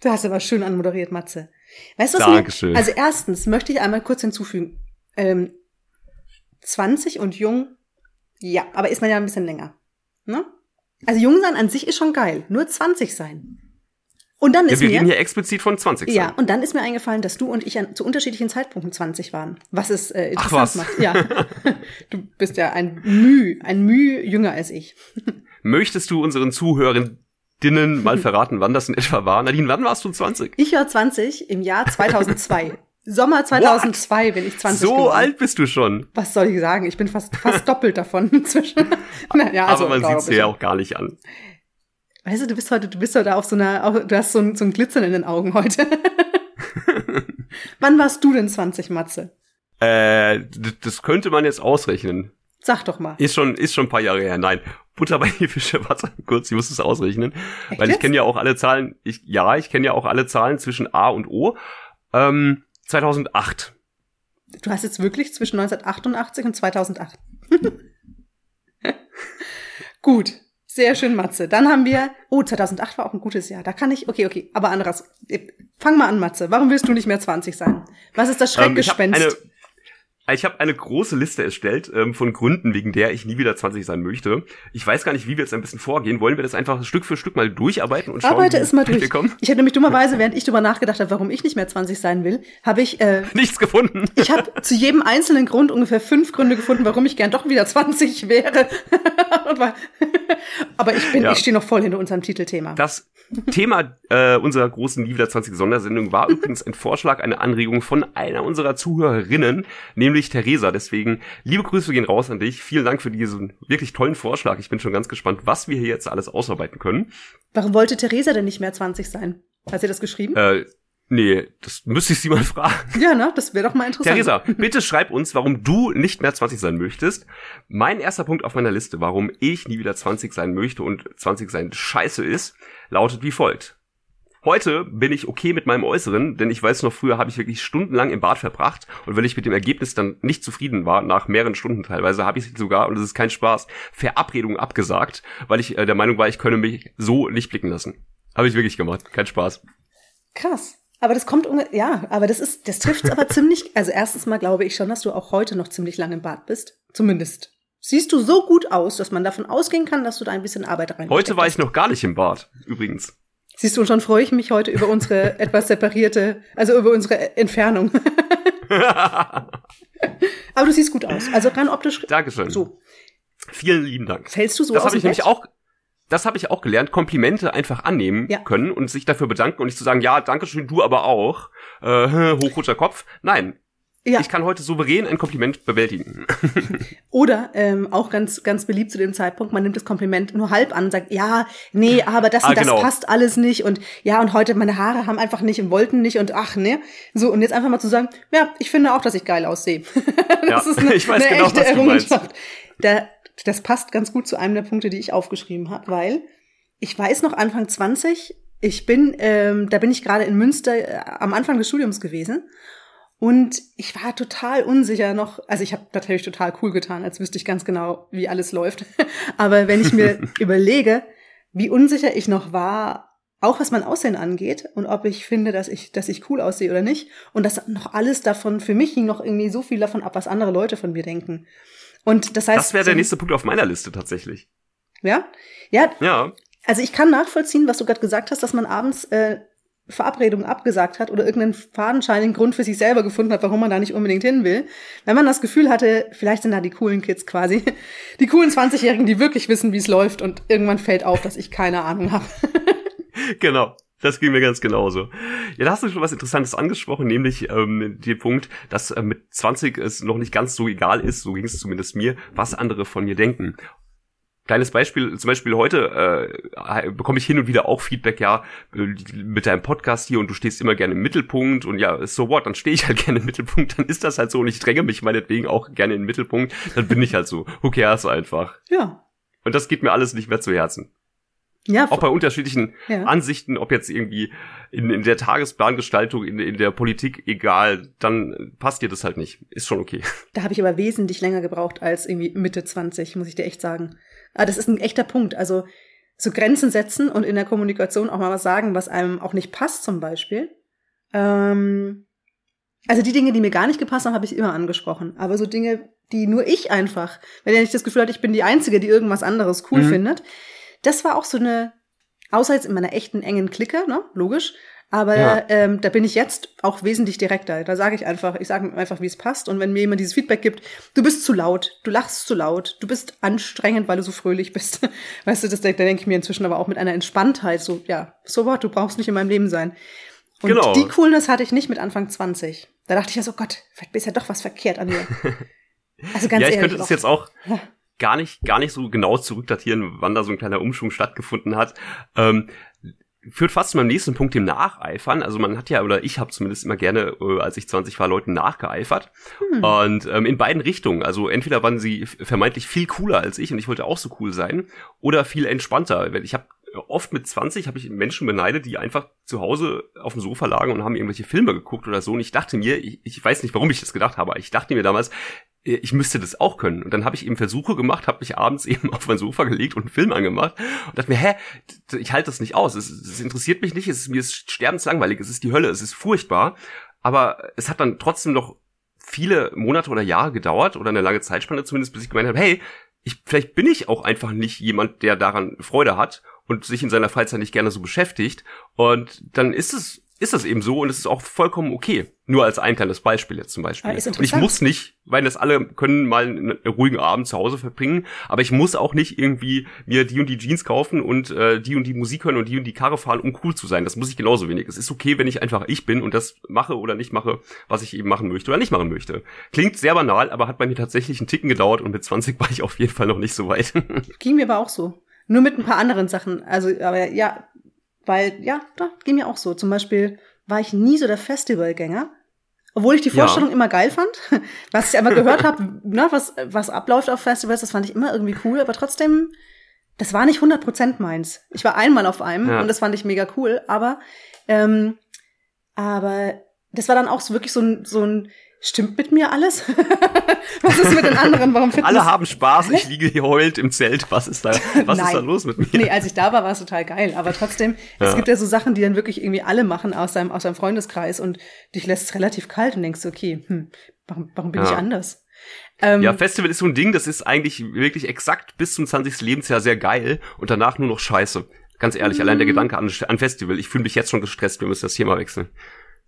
Du hast aber schön anmoderiert, Matze. Weißt du, was Dankeschön. Mir, also erstens möchte ich einmal kurz hinzufügen. Ähm, 20 und jung, ja, aber ist man ja ein bisschen länger. Ne? Also jung sein an sich ist schon geil. Nur 20 sein. Und dann Ja, ist wir mir. reden hier explizit von 20 sein. Ja, und dann ist mir eingefallen, dass du und ich an, zu unterschiedlichen Zeitpunkten 20 waren. Was es äh, Ach, interessant was. macht. Ja. (laughs) Du bist ja ein Müh, ein Müh jünger als ich. (laughs) Möchtest du unseren Zuhörerinnen mal verraten, wann das in etwa war? Nadine, wann warst du 20? Ich war 20 im Jahr 2002. Sommer 2002 bin ich 20 So geworden. alt bist du schon. Was soll ich sagen? Ich bin fast, fast doppelt davon (laughs) inzwischen. Na, ja, also, aber man sieht's dir ja auch gar nicht an. Weißt du, du bist heute, du bist heute auf so einer, du hast so ein, so ein Glitzern in den Augen heute. (laughs) Wann warst du denn 20, Matze? Äh, das könnte man jetzt ausrechnen. Sag doch mal. Ist schon, ist schon ein paar Jahre her. Nein. Butter bei die Fische, (laughs) warte kurz, ich muss es ausrechnen. Echt weil ich kenne ja auch alle Zahlen, ich, ja, ich kenne ja auch alle Zahlen zwischen A und O. Ähm, 2008. Du hast jetzt wirklich zwischen 1988 und 2008. (laughs) Gut. Sehr schön, Matze. Dann haben wir, oh, 2008 war auch ein gutes Jahr. Da kann ich, okay, okay, aber anderes. Fang mal an, Matze. Warum willst du nicht mehr 20 sein? Was ist das Ähm, ich habe eine, große Liste erstellt ähm, von Gründen, wegen der ich nie wieder 20 sein möchte. Ich weiß gar nicht, wie wir jetzt ein bisschen vorgehen. Wollen wir das einfach Stück für Stück mal durcharbeiten und schauen, Arbeite es mal weit wir durch. kommen? Ich hätte nämlich dummerweise, während ich darüber nachgedacht habe, warum ich nicht mehr 20 sein will, habe ich, äh, (laughs) Nichts gefunden. ich habe zu jedem einzelnen Grund ungefähr fünf Gründe gefunden, warum ich gern doch wieder 20 wäre. (laughs) (laughs) Aber ich bin, Ja. ich stehe noch voll hinter unserem Titelthema. Das Thema äh, unserer großen Nie wieder 20 Sondersendung war übrigens ein Vorschlag, eine Anregung von einer unserer Zuhörerinnen, nämlich Theresa. Deswegen liebe Grüße gehen raus an dich. Vielen Dank für diesen wirklich tollen Vorschlag. Ich bin schon ganz gespannt, was wir hier jetzt alles ausarbeiten können. Warum wollte Theresa denn nicht mehr 20 sein? Hat sie das geschrieben? Äh, nee, das müsste ich sie mal (laughs) fragen. Ja, ne? Das wäre doch mal interessant. Theresa, (laughs) bitte schreib uns, warum du nicht mehr 20 sein möchtest. Mein erster Punkt auf meiner Liste, warum ich nie wieder 20 sein möchte und 20 sein scheiße ist, lautet wie folgt. Heute bin ich okay mit meinem Äußeren, denn ich weiß noch, früher habe ich wirklich stundenlang im Bad verbracht und wenn ich mit dem Ergebnis dann nicht zufrieden war, nach mehreren Stunden teilweise, habe ich sogar, und das ist kein Spaß, Verabredungen abgesagt, weil ich äh, der Meinung war, ich könne mich so nicht blicken lassen. Habe ich wirklich gemacht, kein Spaß. Krass. Aber das kommt, ja, aber das ist, das trifft's aber (laughs) ziemlich, also erstens mal glaube ich schon, dass du auch heute noch ziemlich lange im Bad bist. Zumindest. Siehst du so gut aus, dass man davon ausgehen kann, dass du da ein bisschen Arbeit rein Heute war ich noch gar nicht im Bad, übrigens. Siehst du, schon freue ich mich heute über unsere (laughs) etwas separierte, also über unsere Entfernung. (laughs) aber du siehst gut aus. Also rein optisch. Dankeschön. So. Vielen lieben Dank. Fällst du so das aus habe ich nämlich Bett? auch das habe ich auch gelernt, Komplimente einfach annehmen Ja. können und sich dafür bedanken und nicht zu sagen, ja, danke schön, du aber auch. Äh, (laughs) hochroter Kopf. Nein, Ja. ich kann heute souverän ein Kompliment bewältigen. (laughs) Oder ähm, auch ganz, ganz beliebt zu dem Zeitpunkt, man nimmt das Kompliment nur halb an und sagt, ja, nee, aber das Ah, und das genau. passt alles nicht und ja, und heute meine Haare haben einfach nicht und wollten nicht und ach, ne. So, und jetzt einfach mal zu sagen, ja, ich finde auch, dass ich geil aussehe. (laughs) das Ja, ist eine, (laughs) ich weiß eine genau, echte was. Errungenschaft. Da, das passt ganz gut zu einem der Punkte, die ich aufgeschrieben habe, weil ich weiß noch Anfang 20, ich bin, ähm, da bin ich gerade in Münster äh, am Anfang des Studiums gewesen und ich war total unsicher noch. Also ich habe natürlich total cool getan, als wüsste ich ganz genau, wie alles läuft. (laughs) Aber wenn ich mir (laughs) überlege, wie unsicher ich noch war, auch was mein Aussehen angeht und ob ich finde, dass ich, dass ich cool aussehe oder nicht. Und das noch alles davon, für mich hing noch irgendwie so viel davon ab, was andere Leute von mir denken. Und das heißt. Das wäre der nächste Punkt auf meiner Liste tatsächlich. Ja? Ja, Ja, also ich kann nachvollziehen, was du gerade gesagt hast, dass man abends äh, Verabredungen abgesagt hat oder irgendeinen fadenscheinigen Grund für sich selber gefunden hat, warum man da nicht unbedingt hin will. Wenn man das Gefühl hatte, vielleicht sind da die coolen Kids quasi, (laughs) die coolen 20-Jährigen, die wirklich wissen, wie es läuft und irgendwann fällt auf, dass ich keine Ahnung habe. (laughs) genau. Das ging mir ganz genauso. Ja, da hast du schon was Interessantes angesprochen, nämlich ähm, den Punkt, dass äh, mit 20 es noch nicht ganz so egal ist, so ging es zumindest mir, was andere von mir denken. Kleines Beispiel, zum Beispiel heute äh, bekomme ich hin und wieder auch Feedback, ja, mit deinem Podcast hier und du stehst immer gerne im Mittelpunkt und ja, so what, dann stehe ich halt (laughs) gerne im Mittelpunkt, dann ist das halt so und ich dränge mich meinetwegen auch gerne in den Mittelpunkt, dann bin ich halt so, who cares einfach. Ja. Und das geht mir alles nicht mehr zu Herzen. Ja, Auch bei unterschiedlichen Ja. Ansichten, ob jetzt irgendwie in, in der Tagesplangestaltung, in, in der Politik, egal, dann passt dir das halt nicht. Ist schon okay. da habe ich aber wesentlich länger gebraucht als irgendwie Mitte 20, muss ich dir echt sagen. Aber das ist ein echter Punkt. Also so Grenzen setzen und in der Kommunikation auch mal was sagen, was einem auch nicht passt, zum Beispiel. Ähm, also die Dinge, die mir gar nicht gepasst haben, habe ich immer angesprochen. Aber so Dinge, die nur ich einfach, wenn ich nicht das Gefühl hatte, ich bin die Einzige, die irgendwas anderes cool Mhm. findet, das war auch so eine, außer jetzt in meiner echten engen Clique, ne, logisch. Aber Ja. ähm, da bin ich jetzt auch wesentlich direkter. Da sage ich einfach, ich sage einfach, wie es passt. Und wenn mir jemand dieses Feedback gibt, du bist zu laut, du lachst zu laut, du bist anstrengend, weil du so fröhlich bist. (laughs) Weißt du, das da denke ich mir inzwischen aber auch mit einer Entspanntheit. So, ja, so what, du brauchst nicht in meinem Leben sein. Und Genau. die Coolness hatte ich nicht mit Anfang 20. Da dachte ich ja so, Gott, vielleicht ist ja doch was verkehrt an mir. (laughs) Also ganz ja, ich ehrlich. könnte das jetzt auch Ja. gar nicht, gar nicht so genau zurückdatieren, wann da so ein kleiner Umschwung stattgefunden hat. Ähm, führt fast zu meinem nächsten Punkt, dem Nacheifern. Also man hat ja, oder ich habe zumindest immer gerne, äh, als ich 20 war, Leuten nachgeeifert. Hm. Und ähm, in beiden Richtungen. Also entweder waren sie vermeintlich viel cooler als ich und ich wollte auch so cool sein, oder viel entspannter. Ich habe oft mit 20 habe ich Menschen beneidet, die einfach zu Hause auf dem Sofa lagen und haben irgendwelche Filme geguckt oder so. Und ich dachte mir, ich, ich weiß nicht, warum ich das gedacht habe, aber ich dachte mir damals, ich müsste das auch können. Und dann habe ich eben Versuche gemacht, habe mich abends (laughs) eben auf mein Sofa gelegt und einen Film angemacht und dachte mir, hä, ich halte das nicht aus. Es, es interessiert mich nicht, es ist mir ist sterbenslangweilig, es ist die Hölle, es ist furchtbar. Aber es hat dann trotzdem noch viele Monate oder Jahre gedauert oder eine lange Zeitspanne zumindest, bis ich gemeint habe, hey, ich, vielleicht bin ich auch einfach nicht jemand, der daran Freude hat und sich in seiner Freizeit nicht gerne so beschäftigt. Und dann ist es ist das eben so und es ist auch vollkommen okay. Nur als ein kleines Beispiel jetzt zum Beispiel. Ah, und ich muss nicht, weil das alle können mal einen ruhigen Abend zu Hause verbringen, aber ich muss auch nicht irgendwie mir die und die Jeans kaufen und äh, die und die Musik hören und die und die Karre fahren, um cool zu sein. Das muss ich genauso wenig. Es ist okay, wenn ich einfach ich bin und das mache oder nicht mache, was ich eben machen möchte oder nicht machen möchte. Klingt sehr banal, aber hat bei mir tatsächlich einen Ticken gedauert und mit 20 war ich auf jeden Fall noch nicht so weit. (laughs) Ging mir aber auch so. Nur mit ein paar anderen Sachen. Also, aber ja, weil, ja, da ging mir auch so. Zum Beispiel war ich nie so der Festivalgänger. Obwohl ich die Vorstellung ja. immer geil fand, (laughs) was ich aber gehört habe, ne, was, was abläuft auf Festivals, das fand ich immer irgendwie cool, aber trotzdem, das war nicht 100% meins. Ich war einmal auf einem ja. und das fand ich mega cool, aber, ähm, aber das war dann auch so wirklich so ein, so ein Stimmt mit mir alles? (laughs) was ist mit den anderen? Warum finden Alle haben Spaß, ich liege hier heult im Zelt. Was ist da, was ist da los mit mir? Nee, als ich da war, war es total geil. Aber trotzdem, ja. es gibt ja so Sachen, die dann wirklich irgendwie alle machen aus seinem, aus seinem Freundeskreis und dich lässt es relativ kalt und denkst, okay, hm, warum, warum bin ja. ich anders? Ähm, ja, Festival ist so ein Ding, das ist eigentlich wirklich exakt bis zum 20. Lebensjahr sehr geil und danach nur noch scheiße. Ganz ehrlich, allein der mhm. Gedanke an, an Festival, ich fühle mich jetzt schon gestresst, wir müssen das Thema wechseln.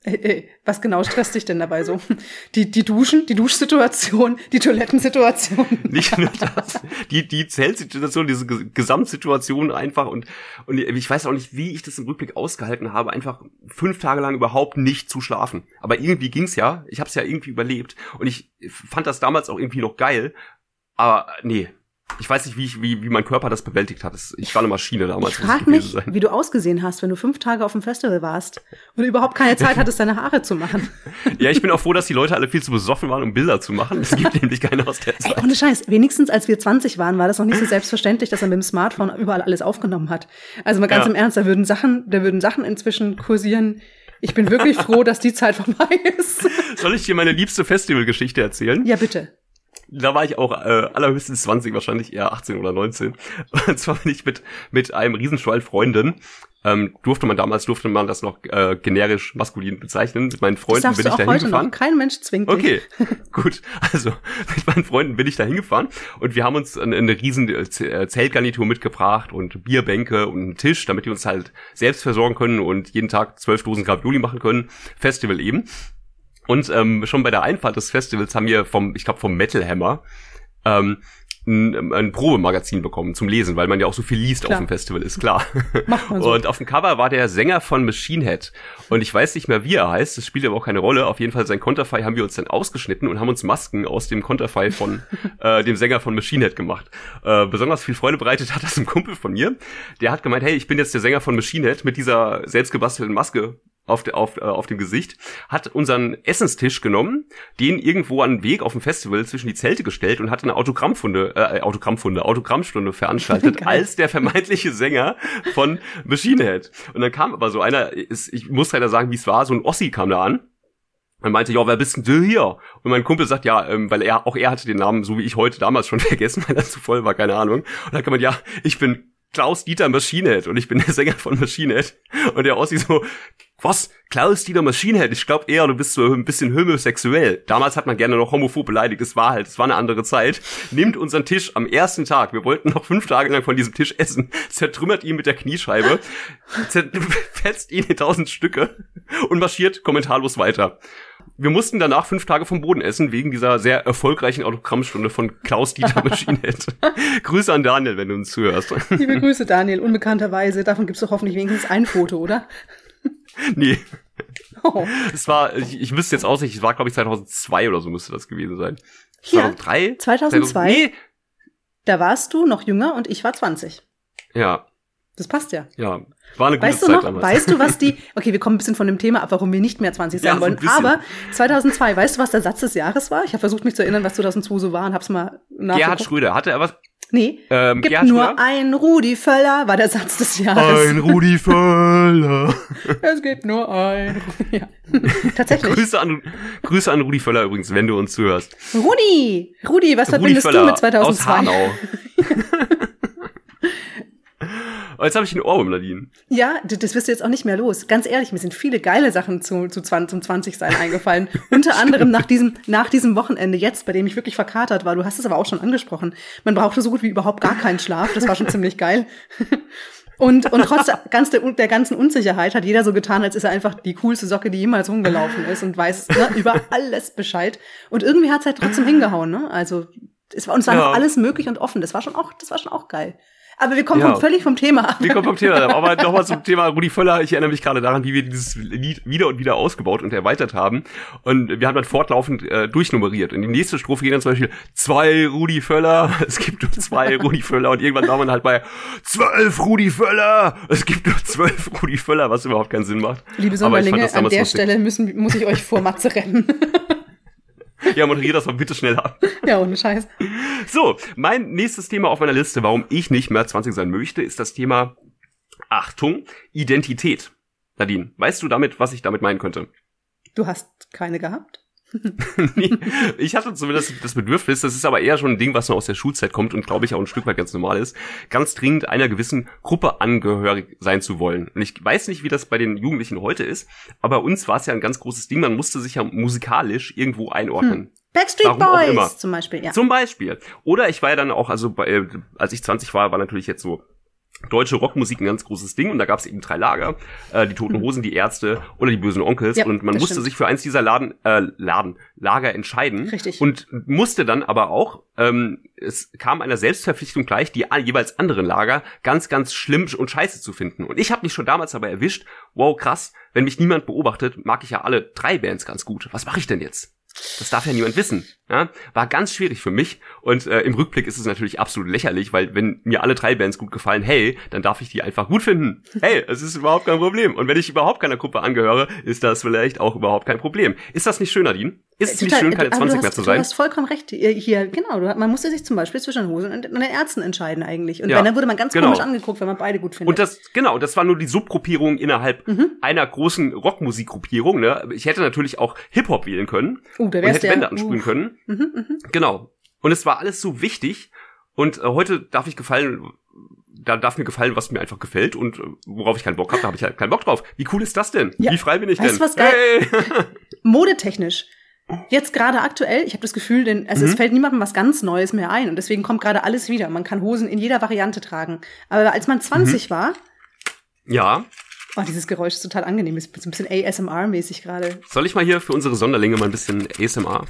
Äh, äh, was genau stresst dich denn dabei so? (laughs) Die, die Duschen, die Duschsituation, die Toilettensituation? (laughs) Nicht nur das. Die, die Zeltsituation, diese Gesamtsituation einfach und, und ich weiß auch nicht, wie ich das im Rückblick ausgehalten habe, einfach fünf Tage lang überhaupt nicht zu schlafen. Aber irgendwie ging's ja. Ich habe es ja irgendwie überlebt und ich fand das damals auch irgendwie noch geil. Aber nee, ich weiß nicht, wie, ich, wie, wie mein Körper das bewältigt hat. Ich war eine Maschine damals. Ich frage mich, sein. wie du ausgesehen hast, wenn du fünf Tage auf dem Festival warst und überhaupt keine Zeit (laughs) hattest, deine Haare zu machen. ja, ich bin auch froh, dass die Leute alle viel zu besoffen waren, um Bilder zu machen. Es gibt (laughs) nämlich keine aus der Zeit. Ey, ohne Scheiß. Wenigstens, als wir 20 waren, war das noch nicht so selbstverständlich, dass er mit dem Smartphone überall alles aufgenommen hat. Also mal ganz ja. im Ernst, da würden Sachen, da würden Sachen inzwischen kursieren. Ich bin wirklich froh, dass die Zeit vorbei (laughs) ist. Soll ich dir meine liebste Festivalgeschichte erzählen? Ja, bitte da war ich auch äh, allerhöchstens 20, wahrscheinlich eher 18 oder 19. (laughs) Und zwar bin ich mit, mit einem Riesenschwall Freunden, ähm, durfte man damals, durfte man das noch äh, generisch maskulin bezeichnen. Mit meinen Freunden bin ich da hingefahren. Kein Mensch zwingt. Okay, (laughs) gut. Also mit meinen Freunden bin ich da hingefahren und wir haben uns eine, eine riesen äh, äh, Zeltgarnitur mitgebracht und Bierbänke und einen Tisch, damit wir uns halt selbst versorgen können und jeden Tag zwölf Dosen Ravioli machen können. Festival eben. Und ähm, schon bei der Einfahrt des Festivals haben wir vom, ich glaube vom Metal Hammer, ähm, ein, ein Probemagazin bekommen zum Lesen, weil man ja auch so viel liest klar. auf dem Festival, ist klar. (laughs) Macht man so. Und auf dem Cover war der Sänger von Machine Head. Und ich weiß nicht mehr, wie er heißt, das spielt aber auch keine Rolle. Auf jeden Fall sein Konterfei haben wir uns dann ausgeschnitten und haben uns Masken aus dem Konterfei von (laughs) äh, dem Sänger von Machine Head gemacht. Äh, besonders viel Freude bereitet hat das ein Kumpel von mir. Der hat gemeint, hey, ich bin jetzt der Sänger von Machine Head mit dieser selbstgebastelten Maske auf, de, auf, äh, auf dem Gesicht, hat unseren Essenstisch genommen, den irgendwo an den Weg auf dem Festival zwischen die Zelte gestellt und hat eine Autogrammfunde, äh, Autogrammfunde, Autogrammstunde veranstaltet (laughs) als der vermeintliche Sänger von Machine Head. Und dann kam aber so einer, ist, ich muss leider sagen, wie es war, so ein Ossi kam da an und meinte, ja, wer bist denn du hier? Und mein Kumpel sagt, ja, ähm, weil er, auch er hatte den Namen, so wie ich heute damals schon (laughs) vergessen, weil er zu voll war, keine Ahnung. Und dann kann man, ja, ich bin Klaus-Dieter Machine Head und ich bin der Sänger von Machine Head. Und der Ossi so, was? Klaus-Dieter Machine Head? Ich glaube eher, du bist so ein bisschen homosexuell. Damals hat man gerne noch homophob beleidigt, es war halt, es war eine andere Zeit. Nimmt unseren Tisch am ersten Tag, wir wollten noch fünf Tage lang von diesem Tisch essen, zertrümmert ihn mit der Kniescheibe, (laughs) fetzt ihn in tausend Stücke und marschiert kommentarlos weiter. Wir mussten danach fünf Tage vom Boden essen, wegen dieser sehr erfolgreichen Autogrammstunde von Klaus Dieter (laughs) Maschinenhead. Grüße an Daniel, wenn du uns zuhörst. Liebe Grüße, Daniel. Unbekannterweise, davon gibt's doch hoffentlich wenigstens ein Foto, oder? Nee. Oh. Es war, ich, ich müsste jetzt ausrichten, es war, glaube ich, 2002 oder so müsste das gewesen sein. Hier, 2003? 2002? Nee. Da warst du noch jünger und ich war 20. Ja. Das passt ja. Ja, war eine gute Weißt du Zeit noch, damals. weißt du, was die, (laughs) okay, wir kommen ein bisschen von dem Thema ab, warum wir nicht mehr 20 sein Ja, so ein wollen, bisschen. aber 2002, weißt du, was der Satz des Jahres war? Ich habe versucht, mich zu erinnern, was 2002 so war und hab's mal Gerhard nachgeguckt. Schröder, hatte er was? Nee, Ähm, gibt Gerhard nur Schröder? ein Rudi Völler, war der Satz des Jahres. Rudi Völler. (laughs) Es gibt nur ein. Ja. (laughs) Tatsächlich. Grüße an, Grüße an Rudi Völler übrigens, wenn du uns zuhörst. Rudi! Rudi, was Rudi verbindest Völler du mit aus 2002? Hanau. Oh, Jetzt habe ich einen Ohrwurm, Nadine. Ja, das wirst du jetzt auch nicht mehr los. Ganz ehrlich, mir sind viele geile Sachen zu, zu 20, zum 20-Sein eingefallen. (laughs) Unter anderem nach diesem, nach diesem Wochenende jetzt, bei dem ich wirklich verkatert war. Du hast es aber auch schon angesprochen. Man brauchte so gut wie überhaupt gar keinen Schlaf. Das war schon ziemlich geil. (laughs) Und, und trotz der, ganz der, der ganzen Unsicherheit hat jeder so getan, als ist er einfach die coolste Socke, die jemals rumgelaufen ist und weiß ne, über alles Bescheid. Und irgendwie hat es halt trotzdem hingehauen. Ne? Also es war uns war Ja. noch alles möglich und offen. Das war schon auch, das war schon auch geil. Aber wir kommen Ja. vom, völlig vom Thema ab. Wir kommen vom Thema. ab. Aber (laughs) nochmal zum Thema Rudi Völler. Ich erinnere mich gerade daran, wie wir dieses Lied wieder und wieder ausgebaut und erweitert haben. Und wir haben dann fortlaufend äh, durchnummeriert. Und die nächste Strophe geht dann zum Beispiel zwei Rudi Völler. (laughs) Es gibt nur zwei Rudi Völler. Und irgendwann war man halt bei zwölf Rudi Völler. Es gibt nur zwölf Rudi Völler, was überhaupt keinen Sinn macht. Liebe Sonderlinge, an der lustig. Stelle müssen, muss ich euch vor Matze rennen. (laughs) Ja, moderier das mal bitte schnell ab. ja, ohne Scheiß. So, mein nächstes Thema auf meiner Liste, warum ich nicht mehr 20 sein möchte, ist das Thema Achtung, Identität. Nadine, weißt du damit, was ich damit meinen könnte? Du hast keine gehabt? (laughs) Nee, ich hatte zumindest das Bedürfnis, das ist aber eher schon ein Ding, was noch aus der Schulzeit kommt und glaube ich auch ein Stück weit ganz normal ist, ganz dringend einer gewissen Gruppe angehörig sein zu wollen. Und ich weiß nicht, wie das bei den Jugendlichen heute ist, aber bei uns war es ja ein ganz großes Ding, man musste sich ja musikalisch irgendwo einordnen. Backstreet Warum. Boys zum Beispiel, ja. Zum Beispiel. Oder ich war ja dann auch, also bei, äh, als ich 20 war, war natürlich jetzt so deutsche Rockmusik ein ganz großes Ding und da gab es eben drei Lager, äh, die Toten Hosen, die Ärzte oder die bösen Onkels Ja, und man musste stimmt. sich für eins dieser Laden, äh, Laden, Lager entscheiden Richtig. und musste dann aber auch, ähm, es kam einer Selbstverpflichtung gleich, die jeweils anderen Lager ganz, ganz schlimm und scheiße zu finden. Und ich habe mich schon damals dabei erwischt, wow, krass, wenn mich niemand beobachtet, mag ich ja alle drei Bands ganz gut. Was mache ich denn jetzt? Das darf ja niemand wissen. Ja? War ganz schwierig für mich. Und äh, im Rückblick ist es natürlich absolut lächerlich, weil wenn mir alle drei Bands gut gefallen, hey, dann darf ich die einfach gut finden. (laughs) Hey, es ist überhaupt kein Problem. Und wenn ich überhaupt keiner Gruppe angehöre, ist das vielleicht auch überhaupt kein Problem. Ist das nicht schön, Nadine? Ist es nicht Total, schön, keine aber 20 du mehr hast, zu Du sein? hast vollkommen recht. Hier, hier, genau. Du, man musste sich zum Beispiel zwischen Hosen und, und den Ärzten entscheiden eigentlich. Und Ja, wenn, dann wurde man ganz genau. komisch angeguckt, wenn man beide gut findet. Und das, genau, das war nur die Subgruppierung innerhalb Mhm. einer großen Rockmusikgruppierung. Ne? Ich hätte natürlich auch Hip-Hop wählen können uh, da und hätte der. Wände ansprühen uh, können. Mhm, mhm. Genau. Und es war alles so wichtig. Und äh, heute darf ich gefallen, da darf mir gefallen, was mir einfach gefällt und äh, worauf ich keinen Bock habe, da habe ich halt keinen Bock drauf. Wie cool ist das denn? Ja. Wie frei bin ich Weißt denn? was geil- Hey! (laughs) (laughs) Modetechnisch. Jetzt gerade aktuell, ich habe das Gefühl, denn also es Mhm. fällt niemandem was ganz Neues mehr ein und deswegen kommt gerade alles wieder. Man kann Hosen in jeder Variante tragen. Aber als man 20 Mhm. war, Ja, oh, dieses Geräusch ist total angenehm, ist so ein bisschen ASMR-mäßig gerade. soll ich mal hier für unsere Sonderlinge mal ein bisschen ASMR?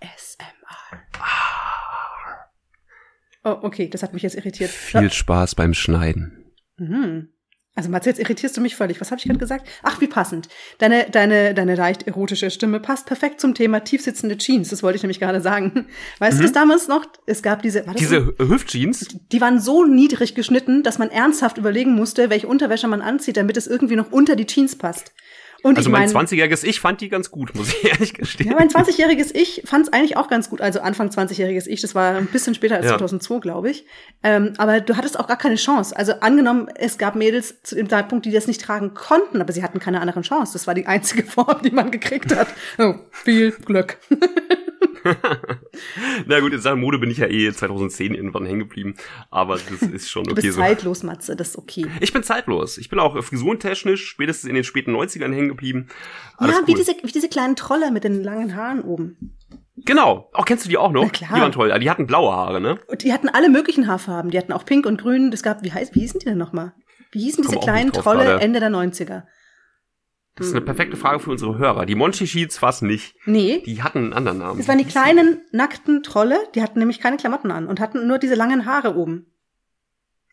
ASMR. Oh, okay, das hat mich jetzt irritiert. Viel Spaß beim Schneiden. Mhm. Also Matze, jetzt irritierst du mich völlig. Was habe ich gerade gesagt? Ach, wie passend. Deine, deine, deine leicht erotische Stimme passt perfekt zum Thema tiefsitzende Jeans. Das wollte ich nämlich gerade sagen. Weißt du das damals noch? Es gab diese, Mhm. Diese so? Hü- Hüftjeans, die waren so niedrig geschnitten, dass man ernsthaft überlegen musste, welche Unterwäsche man anzieht, damit es irgendwie noch unter die Jeans passt. Und also ich mein meine, 20-jähriges Ich fand die ganz gut, muss ich (laughs) ehrlich gestehen. ja, mein 20-jähriges Ich fand es eigentlich auch ganz gut. Also Anfang 20-jähriges Ich, das war ein bisschen später als Ja. 2002, glaube ich. Ähm, aber du hattest auch gar keine Chance. Also angenommen, es gab Mädels zu dem Zeitpunkt, die das nicht tragen konnten, aber sie hatten keine andere Chance. Das war die einzige (laughs) Form, die man gekriegt hat. Oh, viel Glück. (laughs) (laughs) Na gut, in Sachen Mode bin ich ja eh 2010 irgendwann hängen geblieben, aber das ist schon Du okay bist so. zeitlos, Matze, das ist okay. Ich bin zeitlos. Ich bin auch frisurentechnisch spätestens in den späten 90ern hängen geblieben. Alles ja, wie cool. diese, wie diese kleinen Troller mit den langen Haaren oben. Genau. Auch kennst du die auch noch? Na klar. Die waren toll. Ah, Die hatten blaue Haare, ne? Und die hatten alle möglichen Haarfarben. Die hatten auch pink und grün. Das gab, wie heißt, wie hießen die denn nochmal? Wie hießen diese kleinen Trolle. Ende der 90er? Das ist eine perfekte Frage für unsere Hörer. Die Monchi Sheets war's nicht. Nee, Die hatten einen anderen Namen. Das waren die kleinen, nackten Trolle, die hatten nämlich keine Klamotten an und hatten nur diese langen Haare oben.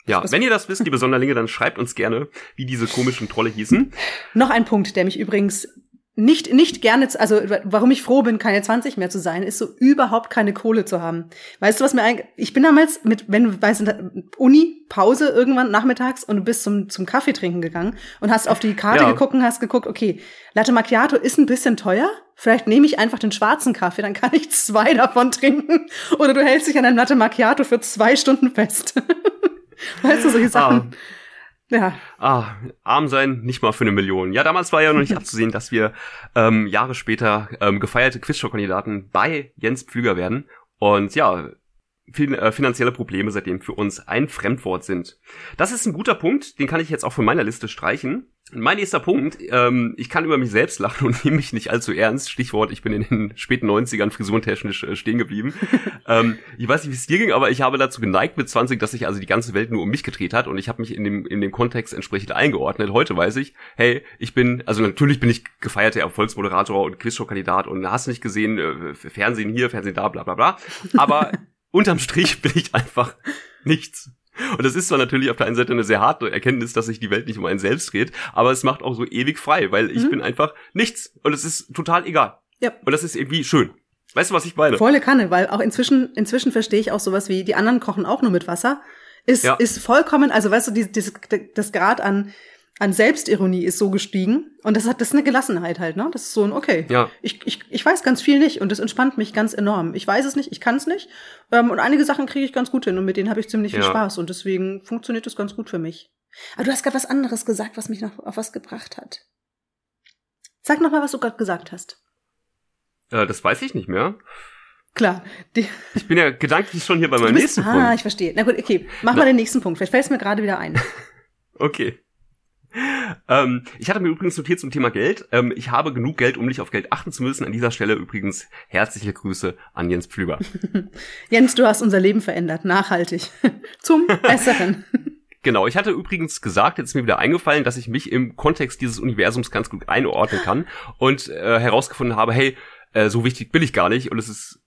Ja, wenn ihr das wisst, liebe Sonderlinge, dann schreibt uns gerne, wie diese komischen Trolle hießen. Noch ein Punkt, der mich übrigens nicht, nicht gerne, also warum ich froh bin, keine 20 mehr zu sein, ist so überhaupt keine Kohle zu haben. Weißt du, was mir eigentlich, ich bin damals mit, wenn du weißt, Uni, Pause irgendwann nachmittags und du bist zum, zum Kaffee trinken gegangen und hast auf die Karte Ja. geguckt und hast geguckt, okay, Latte Macchiato ist ein bisschen teuer, vielleicht nehme ich einfach den schwarzen Kaffee, dann kann ich zwei davon trinken. Oder du hältst dich an einem Latte Macchiato für zwei Stunden fest. (laughs) weißt du, solche Sachen. Ja, Ah, arm sein, nicht mal für eine Million. Ja, damals war ja noch nicht (laughs) abzusehen, dass wir ähm, Jahre später ähm, gefeierte Quizshow-Kandidaten bei Jens Pflüger werden. Und ja, fin äh, finanzielle Probleme seitdem für uns ein Fremdwort sind. Das ist ein guter Punkt, den kann ich jetzt auch von meiner Liste streichen. Mein nächster Punkt, ähm, ich kann über mich selbst lachen (laughs) und nehme mich nicht allzu ernst. Stichwort, ich bin in den späten 90ern frisurentechnisch äh, stehen geblieben. (laughs) ähm, ich weiß nicht, wie es dir ging, aber ich habe dazu geneigt mit 20, dass sich also die ganze Welt nur um mich gedreht hat und ich habe mich in dem, in dem Kontext entsprechend eingeordnet. Heute weiß ich, hey, ich bin, also natürlich bin ich gefeierter Erfolgsmoderator und Quizshow-Kandidat und hast nicht gesehen, äh, Fernsehen hier, Fernsehen da, bla bla bla. Aber (laughs) unterm Strich bin ich einfach nichts. Und das ist zwar natürlich auf der einen Seite eine sehr harte Erkenntnis, dass sich die Welt nicht um einen selbst dreht, aber es macht auch so ewig frei, weil ich Mhm. bin einfach nichts und es ist total egal. ja. Und das ist irgendwie schön. Weißt du, was ich meine? Volle Kanne, weil auch inzwischen, inzwischen verstehe ich auch sowas wie, die anderen kochen auch nur mit Wasser. Ist, Ja. ist vollkommen, also weißt du, die, das, das Grad an, an Selbstironie ist so gestiegen. Und das hat, das ist eine Gelassenheit halt, ne? Das ist so ein, okay. Ja. Ich, ich, ich weiß ganz viel nicht und das entspannt mich ganz enorm. Ich weiß es nicht, ich kann es nicht. Ähm, und einige Sachen kriege ich ganz gut hin und mit denen habe ich ziemlich viel Ja. Spaß und deswegen funktioniert das ganz gut für mich. Aber du hast gerade was anderes gesagt, was mich noch auf was gebracht hat. Sag noch mal, was du gerade gesagt hast. Äh, das weiß ich nicht mehr. Klar, die, Ich bin ja gedanklich schon hier bei meinem bist, nächsten ah, Punkt. ich verstehe. Na gut, okay. Mach Na. mal den nächsten Punkt. Vielleicht fällt es mir gerade wieder ein. (laughs) Okay. Ähm, ich hatte mir übrigens notiert zum Thema Geld. Ähm, ich habe genug Geld, um nicht auf Geld achten zu müssen. An dieser Stelle übrigens herzliche Grüße an Jens Pflüger. (laughs) Jens, du hast unser Leben verändert. Nachhaltig. (laughs) Zum Besseren. (laughs) Genau, ich hatte übrigens gesagt, jetzt ist mir wieder eingefallen, dass ich mich im Kontext dieses Universums ganz gut einordnen kann und äh, herausgefunden habe, hey, äh, so wichtig bin ich gar nicht und es ist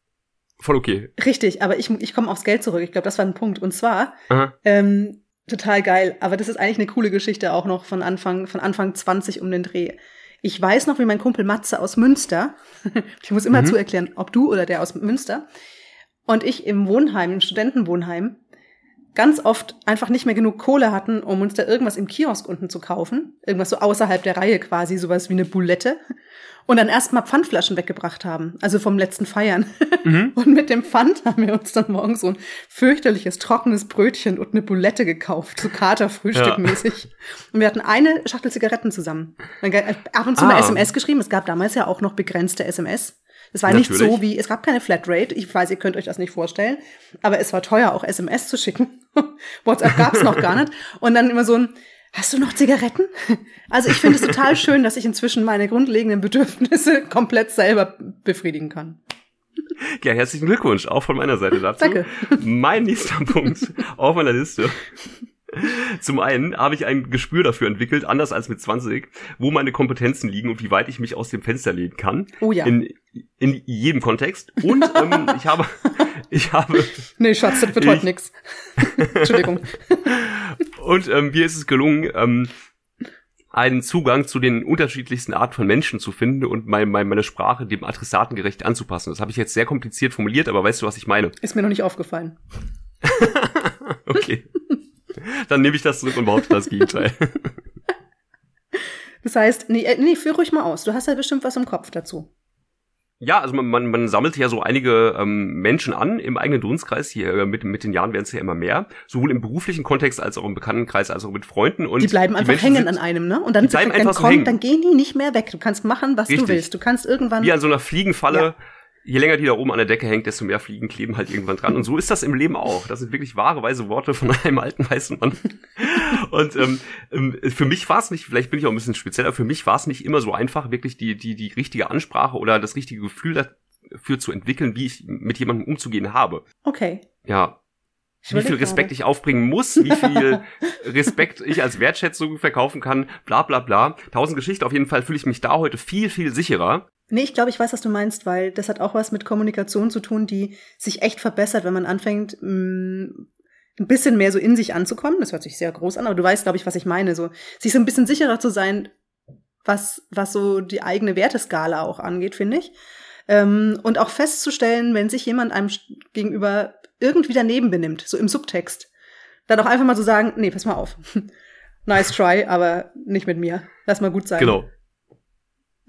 voll okay. Richtig, aber ich, ich komme aufs Geld zurück. Ich glaube, das war ein Punkt. Und zwar, Aha. ähm, total geil, aber das ist eigentlich eine coole Geschichte auch noch von Anfang, von Anfang 20 um den Dreh. Ich weiß noch, wie mein Kumpel Matze aus Münster, (laughs) ich muss immer Mhm. zu erklären, ob du oder der aus Münster, und ich im Wohnheim, im Studentenwohnheim, ganz oft einfach nicht mehr genug Kohle hatten, um uns da irgendwas im Kiosk unten zu kaufen. Irgendwas so außerhalb der Reihe quasi, sowas wie eine Boulette. Und dann erstmal Pfandflaschen weggebracht haben, also vom letzten Feiern. Mhm. (laughs) Und mit dem Pfand haben wir uns dann morgens so ein fürchterliches, trockenes Brötchen und eine Boulette gekauft, so Katerfrühstück-mäßig. Und wir hatten eine Schachtel Zigaretten zusammen. Dann ab und zu mal Ah. SMS geschrieben. Es gab damals ja auch noch begrenzte SMS. Es war nicht Natürlich. so wie, es gab keine Flatrate. Ich weiß, ihr könnt euch das nicht vorstellen. Aber es war teuer, auch SMS zu schicken. (laughs) WhatsApp gab es noch gar nicht. Und dann immer so ein, hast du noch Zigaretten? (laughs) Also ich finde es total schön, dass ich inzwischen meine grundlegenden Bedürfnisse (laughs) komplett selber befriedigen kann. Ja, herzlichen Glückwunsch, auch von meiner Seite dazu. Danke. Mein nächster Punkt auf meiner Liste. Zum einen habe ich ein Gespür dafür entwickelt, anders als mit 20, wo meine Kompetenzen liegen und wie weit ich mich aus dem Fenster lehnen kann. Oh ja. In, in jedem Kontext. Und ähm, (laughs) ich habe, ich habe, Nee, Schatz, das wird heute nix. Entschuldigung. (laughs) und ähm, mir ist es gelungen, ähm, einen Zugang zu den unterschiedlichsten Arten von Menschen zu finden und mein, mein, meine Sprache dem Adressaten gerecht anzupassen. Das habe ich jetzt sehr kompliziert formuliert, aber weißt du, was ich meine? Ist mir noch nicht aufgefallen. (laughs) Okay. Dann nehme ich das zurück und behaupte das Gegenteil. (laughs) Das heißt, nee, äh, nee, führ ruhig mal aus. Du hast ja bestimmt was im Kopf dazu. Ja, also man, man, man sammelt ja so einige ähm, Menschen an im eigenen Dunstkreis. Hier äh, mit, mit den Jahren werden es ja immer mehr. Sowohl im beruflichen Kontext als auch im Bekanntenkreis, als auch mit Freunden. Und Die bleiben einfach Menschen hängen sind an einem, ne? Und dann, die bleiben dann, einfach so kommt, hängen. dann gehen die nicht mehr weg. Du kannst machen, was du Richtig. willst. Du kannst irgendwann. Wie an so einer Fliegenfalle. Ja. Je länger die da oben an der Decke hängt, desto mehr Fliegen kleben halt irgendwann dran. Und so ist das im Leben auch. Das sind wirklich wahre, weise Worte von einem alten weißen Mann. Und ähm, ähm, für mich war es nicht, vielleicht bin ich auch ein bisschen spezieller, für mich war es nicht immer so einfach, wirklich die, die, die richtige Ansprache oder das richtige Gefühl dafür zu entwickeln, wie ich mit jemandem umzugehen habe. Okay. Ja, wie viel Respekt ich aufbringen muss, wie viel (laughs) Respekt ich als Wertschätzung verkaufen kann, bla bla bla. Tausend Geschichten, auf jeden Fall fühle ich mich da heute viel, viel sicherer. Nee, ich glaube, ich weiß, was du meinst, weil das hat auch was mit Kommunikation zu tun, die sich echt verbessert, wenn man anfängt, mh, ein bisschen mehr so in sich anzukommen. Das hört sich sehr groß an, aber du weißt, glaube ich, was ich meine. So, sich so ein bisschen sicherer zu sein, was, was so die eigene Werteskala auch angeht, finde ich. Ähm, und auch festzustellen, wenn sich jemand einem gegenüber irgendwie daneben benimmt, so im Subtext, dann auch einfach mal so sagen, nee, pass mal auf. (laughs) nice try, aber nicht mit mir. Lass mal gut sein. Genau.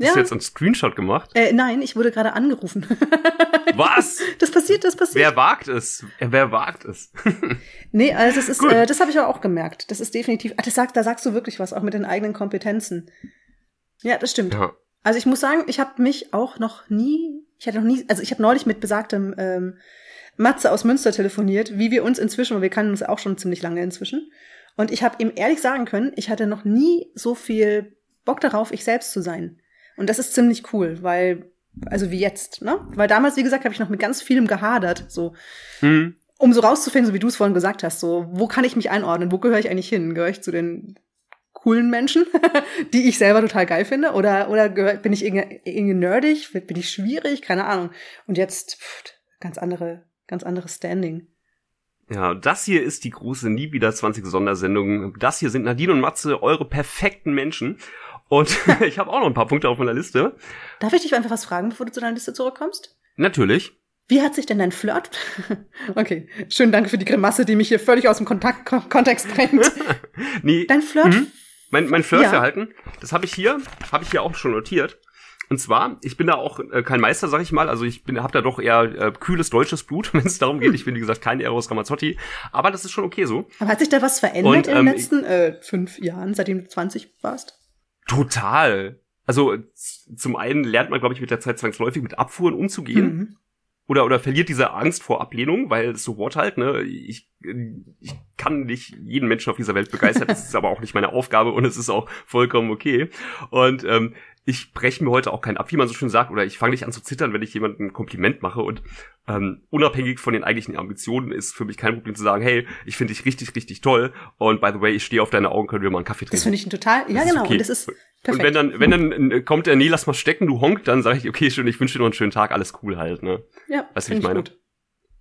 Ja. Hast du jetzt einen Screenshot gemacht? Äh, nein, ich wurde gerade angerufen. (laughs) Was? Das passiert, das passiert. Wer wagt es? Wer wagt es? (laughs) Nee, also das ist, äh, das habe ich aber auch gemerkt. Das ist definitiv, ah, das sagt, da sagst du wirklich was, auch mit den eigenen Kompetenzen. Ja, das stimmt. ja. Also ich muss sagen, ich habe mich auch noch nie, ich hatte noch nie, also ich habe neulich mit besagtem ähm, Matze aus Münster telefoniert, wie wir uns inzwischen, weil wir kannten uns auch schon ziemlich lange inzwischen. Und ich habe ihm ehrlich sagen können, ich hatte noch nie so viel Bock darauf, ich selbst zu sein. Und das ist ziemlich cool, weil, also wie jetzt, ne? Weil damals, wie gesagt, habe ich noch mit ganz vielem gehadert, so, Hm. um so rauszufinden, so wie du es vorhin gesagt hast, so, wo kann ich mich einordnen, wo gehöre ich eigentlich hin? Gehöre ich zu den coolen Menschen, (laughs) die ich selber total geil finde? Oder, oder bin ich irgendwie, irgendwie nerdig? Bin ich schwierig? Keine Ahnung. Und jetzt, pff, ganz andere, ganz anderes Standing. Ja, das hier ist die große Nie wieder 20 Sondersendung. Das hier sind Nadine und Matze, eure perfekten Menschen. Und (laughs) (laughs) ich habe auch noch ein paar Punkte auf meiner Liste. Darf ich dich einfach was fragen, bevor du zu deiner Liste zurückkommst? Natürlich. Wie hat sich denn dein Flirt? (laughs) okay, schönen Dank für die Grimasse, die mich hier völlig aus dem Kontakt Kon Kontext bringt. Nee, Dein Flirt? Mhm. mein, mein Flirtverhalten, das habe ich hier, habe ich hier auch schon notiert. Und zwar, ich bin da auch äh, kein Meister, sag ich mal. Also ich bin, habe da doch eher äh, kühles deutsches Blut, wenn es darum geht. Ich bin, wie gesagt, kein Eros Ramazzotti. Aber das ist schon okay so. Aber hat sich da was verändert Und, in den ähm, letzten äh, fünf Jahren, seitdem du 20 warst? Total. Also zum einen lernt man, glaube ich, mit der Zeit zwangsläufig mit Abfuhren umzugehen. Mhm. oder oder verliert diese Angst vor Ablehnung, weil so what halt, ne? Ich, ich kann nicht jeden Menschen auf dieser Welt begeistern, das (laughs) ist aber auch nicht meine Aufgabe und es ist auch vollkommen okay. Und ähm, ich breche mir heute auch keinen ab, wie man so schön sagt, oder ich fange nicht an zu zittern, wenn ich jemandem ein Kompliment mache. Und ähm, unabhängig von den eigentlichen Ambitionen ist für mich kein Problem zu sagen, hey, ich finde dich richtig, richtig toll. Und by the way, ich stehe auf deine Augen, können wir mal einen Kaffee Das trinken. finde ich ein total, ja Das genau, okay. und das ist perfekt. Und wenn dann, wenn dann äh, kommt der, nee, lass mal stecken, du honk, dann sage ich, okay, schön, ich wünsche dir noch einen schönen Tag, alles cool halt, ne? ja, Weißt du, ich meine? gut.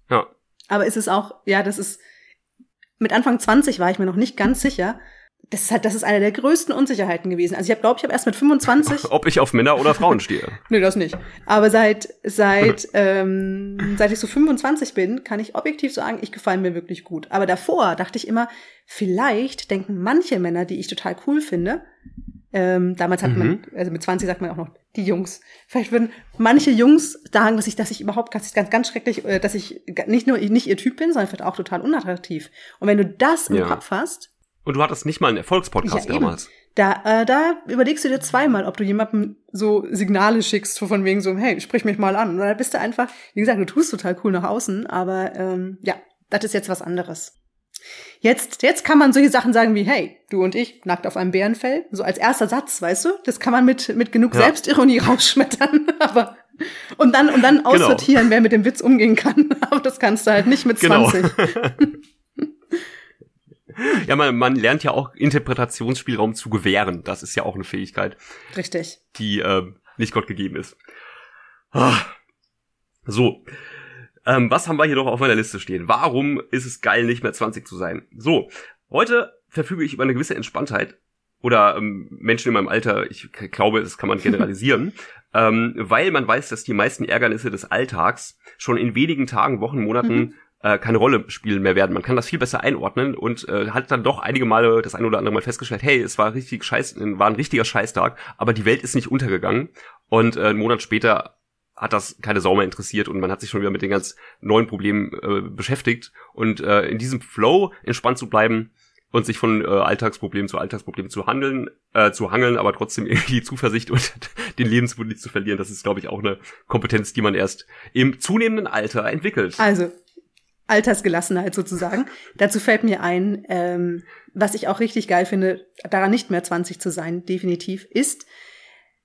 Ja. Aber ist es auch, ja, das ist, mit Anfang 20 war ich mir noch nicht ganz sicher. Das ist halt, das ist eine der größten Unsicherheiten gewesen. Also ich habe, glaube ich, habe erst mit 25 Ob ich auf Männer oder Frauen stehe. (laughs) Nee, das nicht. Aber seit, seit, (laughs) ähm, seit ich so 25 bin, kann ich objektiv sagen, ich gefalle mir wirklich gut. Aber davor dachte ich immer, vielleicht denken manche Männer, die ich total cool finde, ähm, damals hat man, also mit 20 sagt man auch noch, die Jungs. Vielleicht würden manche Jungs sagen, dass ich, dass ich überhaupt ganz, ganz, ganz schrecklich, äh, dass ich nicht nur nicht ihr Typ bin, sondern vielleicht auch total unattraktiv. Und wenn du das im Ja. Kopf hast, Und du hattest nicht mal einen Erfolgspodcast Ja, damals. da, äh, da überlegst du dir zweimal, ob du jemandem so Signale schickst, von wegen so, hey, sprich mich mal an. Dann bist du einfach, wie gesagt, du tust total cool nach außen, aber ähm, ja, das ist jetzt was anderes. Jetzt, jetzt kann man solche Sachen sagen wie, hey, du und ich, nackt auf einem Bärenfell, so als erster Satz, weißt du? Das kann man mit, mit genug Ja. Selbstironie (laughs) rausschmettern, aber und dann, und dann aussortieren, wer mit dem Witz umgehen kann. (laughs) Aber das kannst du halt nicht mit Genau. (laughs) 20. (laughs) Ja, man, man lernt ja auch Interpretationsspielraum zu gewähren. Das ist ja auch eine Fähigkeit, Richtig. die ähm, nicht Gott gegeben ist. Ah. So. Ähm, was haben wir hier noch auf meiner Liste stehen? Warum ist es geil, nicht mehr 20 zu sein? So, heute verfüge ich über eine gewisse Entspanntheit. Oder ähm, Menschen in meinem Alter, ich glaube, das kann man (laughs) generalisieren, ähm, weil man weiß, dass die meisten Ärgernisse des Alltags schon in wenigen Tagen, Wochen, Monaten Mhm. Äh, keine Rolle spielen mehr werden. Man kann das viel besser einordnen und äh, hat dann doch einige Male das ein oder andere Mal festgestellt, hey, es war richtig scheiß, war ein richtiger Scheißtag, aber die Welt ist nicht untergegangen. Und äh, einen Monat später hat das keine Sau mehr interessiert und man hat sich schon wieder mit den ganz neuen Problemen äh, beschäftigt. Und äh, in diesem Flow entspannt zu bleiben und sich von äh, Alltagsproblem zu Alltagsproblem zu handeln, äh, zu hangeln, aber trotzdem (laughs) irgendwie Zuversicht und (laughs) den Lebensmut nicht zu verlieren, das ist, glaube ich, auch eine Kompetenz, die man erst im zunehmenden Alter entwickelt. Also, Altersgelassenheit sozusagen. Dazu fällt mir ein, ähm, was ich auch richtig geil finde, daran nicht mehr 20 zu sein, definitiv, ist,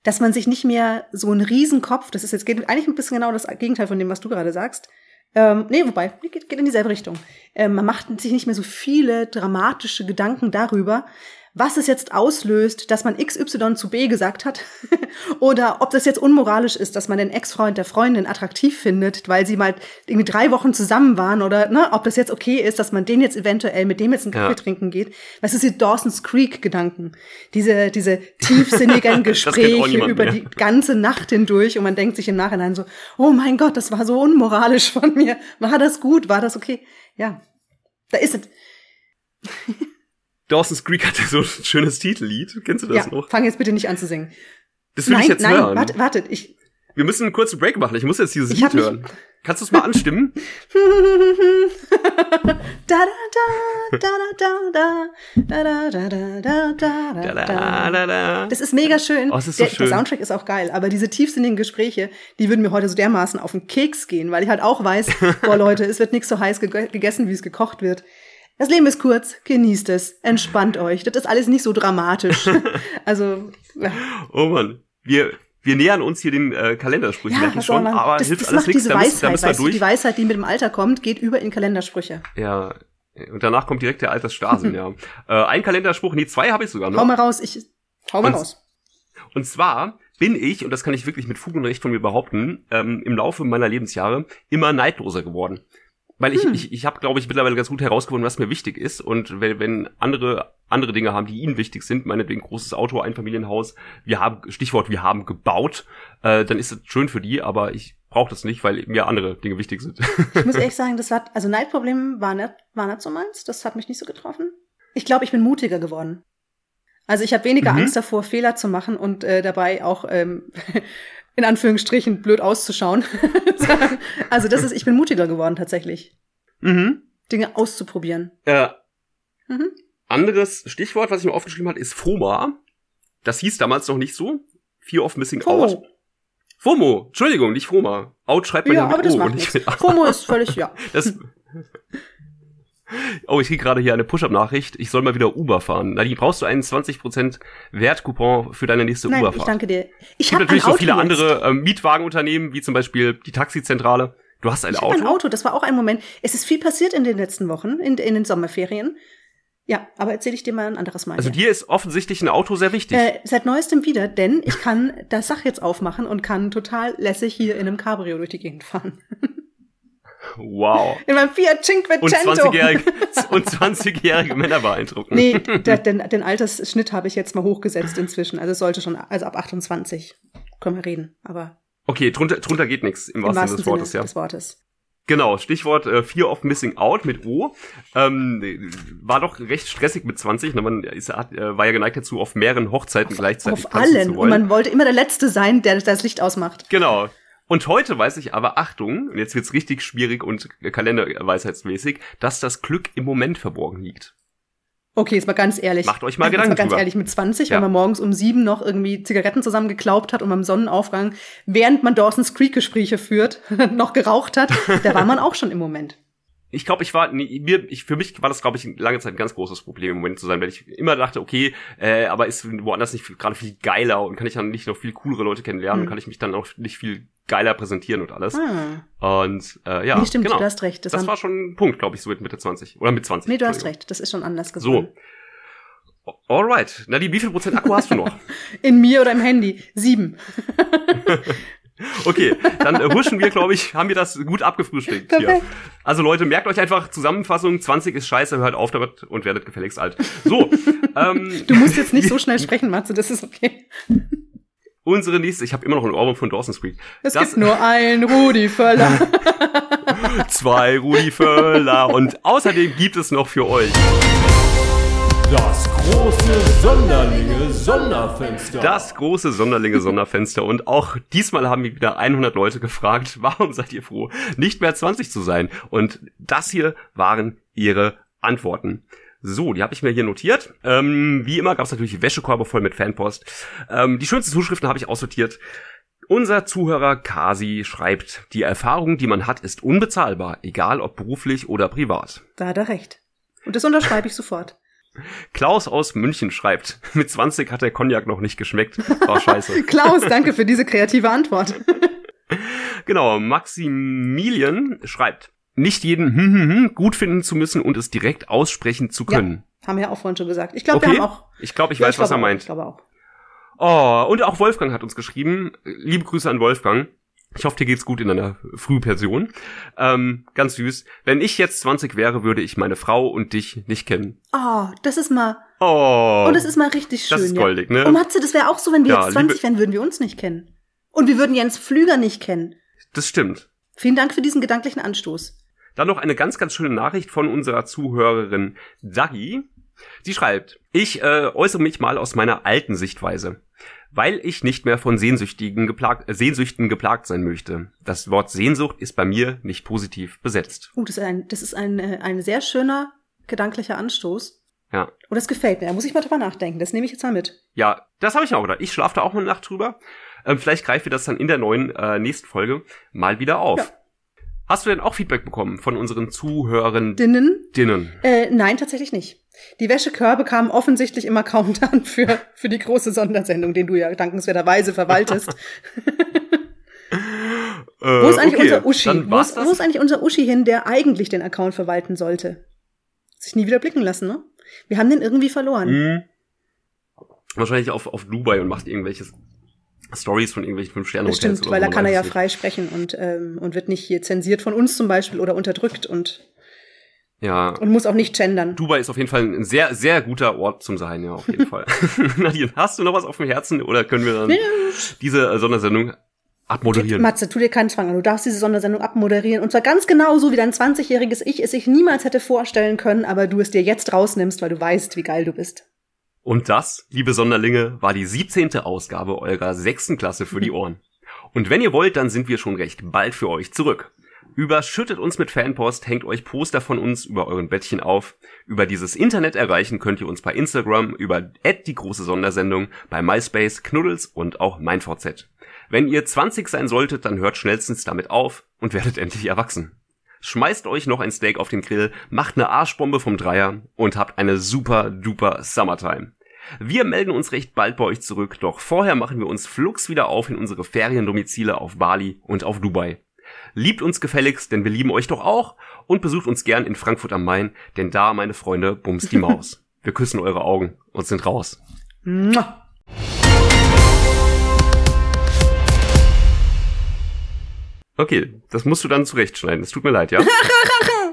dass man sich nicht mehr so einen Riesenkopf, das ist jetzt eigentlich ein bisschen genau das Gegenteil von dem, was du gerade sagst. Ähm, nee, wobei, geht, geht in dieselbe Richtung. Ähm, man macht sich nicht mehr so viele dramatische Gedanken darüber, was es jetzt auslöst, dass man XY zu B gesagt hat, (laughs) oder ob das jetzt unmoralisch ist, dass man den Ex-Freund der Freundin attraktiv findet, weil sie mal irgendwie drei Wochen zusammen waren, oder ne, ob das jetzt okay ist, dass man den jetzt eventuell mit dem jetzt einen Kaffee Ja. trinken geht. Was ist die Dawson's Creek-Gedanken? Diese, diese tiefsinnigen (laughs) Gespräche über mehr. die ganze Nacht hindurch und man denkt sich im Nachhinein so, oh mein Gott, das war so unmoralisch von mir. War das gut? War das okay? Ja, da ist es. Dawson's Creek hatte so ein schönes Titellied. Kennst du das ja, noch? Fang jetzt bitte nicht an zu singen. Das will nein, ich jetzt nein, hören. Nein, warte, wartet, ich. Wir müssen einen kurzen Break machen. Ich muss jetzt dieses Lied hören. Kannst du es mal anstimmen? da da da da da da da da da da da da da da da Das ist mega schön. Oh, ist so der, schön. der, Soundtrack ist auch geil, aber diese tiefsinnigen Gespräche, die würden mir heute so dermaßen auf den Keks gehen, weil ich halt auch weiß, boah Leute, es wird nichts so heiß gegessen, wie es gekocht wird. Das Leben ist kurz, genießt es, entspannt euch. Das ist alles nicht so dramatisch. (laughs) also, ja, Oh Mann. Wir, wir nähern uns hier den äh, Kalendersprüchen ja schon, man? aber Das, hilft das alles nichts. diese Da müssen, da Weisheit, müssen wir du, durch. die Weisheit, die mit dem Alter kommt, geht über in Kalendersprüche. Ja. Und danach kommt direkt der Altersstarrsinn, (laughs) ja. Äh, ein Kalenderspruch, nee, zwei habe ich sogar noch. Hau mal raus, ich, hau mal Und- raus. Und zwar bin ich, und das kann ich wirklich mit Fug und Recht von mir behaupten, ähm, im Laufe meiner Lebensjahre immer neidloser geworden. Weil ich, Hm. ich, ich habe, glaube ich, mittlerweile ganz gut herausgefunden, was mir wichtig ist. Und wenn, wenn andere andere Dinge haben, die ihnen wichtig sind, meinetwegen großes Auto, Einfamilienhaus, wir haben, Stichwort, wir haben gebaut, äh, dann ist es schön für die, aber ich brauche das nicht, weil mir andere Dinge wichtig sind. Ich muss (laughs) ehrlich sagen, das war, also Neidproblem war nicht, war nicht so meins. Das hat mich nicht so getroffen. Ich glaube, ich bin mutiger geworden. Also ich habe weniger Mhm. Angst davor, Fehler zu machen und äh, dabei auch ähm, (laughs) in Anführungsstrichen blöd auszuschauen. (laughs) also das ist, ich bin mutiger geworden tatsächlich, mhm. Dinge auszuprobieren. Äh, Mhm. anderes Stichwort, was ich mir aufgeschrieben habe, ist FOMA. Das hieß damals noch nicht so. Fear of Missing Out. FOMO. FOMO, Entschuldigung, nicht FOMA. Out schreibt man ja, Ja, mit aber das O macht und nicht nichts. mit A. FOMO ist völlig, ja. Das (laughs) oh, ich krieg gerade hier eine Push-Up-Nachricht. Ich soll mal wieder Uber fahren. Na, die brauchst du einen 20% Wertcoupon für deine nächste Nein, ich Uberfahrt. danke dir. Ich habe ein natürlich Auto so viele jetzt. andere ähm, Mietwagenunternehmen, wie zum Beispiel die Taxizentrale. Du hast ein Ich habe Auto? ein Auto, das war auch ein Moment. Es ist viel passiert in den letzten Wochen, in, in den Sommerferien. Ja, aber erzähle ich dir mal ein anderes Mal. Also dir ist offensichtlich ein Auto sehr wichtig. Äh, seit neuestem wieder, denn ich kann das Sach jetzt aufmachen und kann total lässig hier in einem Cabrio durch die Gegend fahren. (laughs) wow. In meinem Fiat Und Cinquecento. 20-jährige (laughs) und 20-jährige Männer beeindrucken. Nee, der, den, den Altersschnitt habe ich jetzt mal hochgesetzt inzwischen. Also es sollte schon, also ab 28 können wir reden, aber Okay, drunter, drunter geht nichts im im wahrsten Sinne des Sinne Wortes, ja. des Wortes. Genau, Stichwort äh, Fear of Missing Out mit O. Ähm, war doch recht stressig mit 20. Ne? Man ist, hat, äh, war ja geneigt dazu, auf mehreren Hochzeiten gleichzeitig Auf tanzen zu allen. Und man wollte immer der Letzte sein, der das Licht ausmacht. Genau. Und heute weiß ich aber, Achtung, und jetzt wird's richtig schwierig und kalenderweisheitsmäßig, dass das Glück im Moment verborgen liegt. Okay, jetzt mal ganz ehrlich. Macht euch mal Also jetzt Gedanken mal ganz drüber. ehrlich, mit 20, Ja. wenn man morgens um sieben noch irgendwie Zigaretten zusammen geklaubt hat und beim Sonnenaufgang, während man Dawson's Creek Gespräche führt, (laughs) noch geraucht hat, da war man auch schon im Moment. Ich glaube, ich war, nee, mir, ich, für mich war das, glaube ich, lange Zeit ein ganz großes Problem im Moment zu sein, weil ich immer dachte, okay, äh, aber ist woanders nicht gerade viel geiler und kann ich dann nicht noch viel coolere Leute kennenlernen und Hm. kann ich mich dann auch nicht viel geiler präsentieren und alles. Ah. Und äh, ja, nee, stimmt, genau. du hast recht. Das, Das war schon ein Punkt, glaube ich, so mit Mitte 20 oder mit 20. nee, du hast recht. Das ist schon anders So. geworden. Alright. Nadine, wie viel Prozent Akku hast du noch? (laughs) In mir oder im Handy? Sieben. (laughs) Okay, dann äh, huschen wir, glaube ich, haben wir das gut abgefrühstückt hier. Also Leute, merkt euch einfach Zusammenfassung, 20 ist scheiße, hört auf damit und werdet gefälligst alt. So, (laughs) ähm, Du musst jetzt nicht so schnell sprechen, Matze, das ist okay. Unsere nächste, ich habe immer noch ein Ohrwurm von Dawson's Creek. Es Das- gibt nur einen Rudi Völler. (laughs) Zwei Rudi Völler und außerdem gibt es noch für euch Das große Sonderlinge Sonderfenster. das große Sonderlinge Sonderfenster und auch diesmal haben wir wieder 100 Leute gefragt, (laughs) warum seid ihr froh, nicht mehr 20 zu sein? Und das hier waren ihre Antworten. So, die habe ich mir hier notiert. Ähm, wie immer gab es natürlich Wäschekorbe voll mit Fanpost. Ähm, die schönsten Zuschriften habe ich aussortiert. Unser Zuhörer Kasi schreibt, die Erfahrung, die man hat, ist unbezahlbar, egal ob beruflich oder privat. Da hat er recht. Und das unterschreibe ich sofort. (laughs) Klaus aus München schreibt, (laughs) mit 20 hat der Cognac noch nicht geschmeckt. War scheiße. (laughs) Klaus, danke für diese kreative Antwort. Genau, Maximilian schreibt, nicht jeden hm, hm, hm gut finden zu müssen und es direkt aussprechen zu können. Ja, haben wir ja auch vorhin schon gesagt. Ich glaube, Okay. wir haben auch. Ich glaube, ich Ja, weiß, was er glaube auch, meint. Ich glaube auch. Oh, und auch Wolfgang hat uns geschrieben. Liebe Grüße an Wolfgang. Ich hoffe, dir geht's gut in einer Frühpension. Ähm, ganz süß. Wenn ich jetzt 20 wäre, würde ich meine Frau und dich nicht kennen. Oh, das ist mal. Oh. Und das ist mal richtig schön. Das ist ja. goldig, ne? Und Matze, das wäre auch so, wenn wir Ja, jetzt 20 liebe- wären, würden wir uns nicht kennen. Und wir würden Jens Flüger nicht kennen. das stimmt. Vielen Dank für diesen gedanklichen Anstoß. Dann noch eine ganz, ganz schöne Nachricht von unserer Zuhörerin Dagi. Sie schreibt, ich äh, äußere mich mal aus meiner alten Sichtweise. Weil ich nicht mehr von Sehnsüchtigen geplagt, äh, Sehnsüchten geplagt sein möchte. Das Wort Sehnsucht ist bei mir nicht positiv besetzt. Uh, das ist ein, das ist ein, äh, ein sehr schöner gedanklicher Anstoß. Ja. Oh, das gefällt mir. Da muss ich mal drüber nachdenken. Das nehme ich jetzt mal mit. Ja, das habe ich auch gedacht. Ich schlafe da auch mal eine Nacht drüber. Ähm, vielleicht greifen wir das dann in der neuen äh, nächsten Folge mal wieder auf. Ja. Hast du denn auch Feedback bekommen von unseren Zuhörenden? Dinnen? Äh, nein, tatsächlich nicht. Die Wäschekörbe kamen offensichtlich im Account an für, für die große Sondersendung, den du ja dankenswerterweise verwaltest. (laughs) Äh, Wo ist eigentlich okay, unser Uschi? Dann Wo ist, wo ist eigentlich unser Uschi hin, der eigentlich den Account verwalten sollte? Sich nie wieder blicken lassen, ne? Wir haben den irgendwie verloren. Hm. Wahrscheinlich auf, auf Dubai und macht irgendwelche Stories von irgendwelchen fünf Sterne Das Hotels stimmt, weil da kann er ja frei sprechen und, ähm, und wird nicht hier zensiert von uns zum Beispiel oder unterdrückt und. Ja. und muss auch nicht gendern. Dubai ist auf jeden Fall ein sehr, sehr guter Ort zum Sein, ja, auf jeden (laughs) Fall. (laughs) Nadine, hast du noch was auf dem Herzen oder können wir dann diese äh, Sondersendung abmoderieren? Matze, tu dir keinen Zwang an. Du darfst diese Sondersendung abmoderieren. Und zwar ganz genau so, wie dein 20-jähriges Ich es sich niemals hätte vorstellen können, aber du es dir jetzt rausnimmst, weil du weißt, wie geil du bist. Und das, liebe Sonderlinge, war die 17. Ausgabe eurer sechsten Klasse für die (laughs) Ohren. Und wenn ihr wollt, dann sind wir schon recht bald für euch zurück. Überschüttet uns mit Fanpost, hängt euch Poster von uns über euren Bettchen auf. Über dieses Internet erreichen könnt ihr uns bei Instagram, über die große Sondersendung, bei MySpace, Knuddels und auch MeinVZ. Wenn ihr 20 sein solltet, dann hört schnellstens damit auf und werdet (laughs) endlich erwachsen. Schmeißt euch noch ein Steak auf den Grill, macht eine Arschbombe vom Dreier und habt eine super duper Summertime. Wir melden uns recht bald bei euch zurück, doch vorher machen wir uns flugs wieder auf in unsere Feriendomizile auf Bali und auf Dubai. Liebt uns gefälligst, denn wir lieben euch doch auch und besucht uns gern in Frankfurt am Main, denn da, meine Freunde, bumst die Maus. (laughs) Wir küssen eure Augen und sind raus. Mua. Okay, das musst du dann zurechtschneiden. Es tut mir leid, ja? (laughs)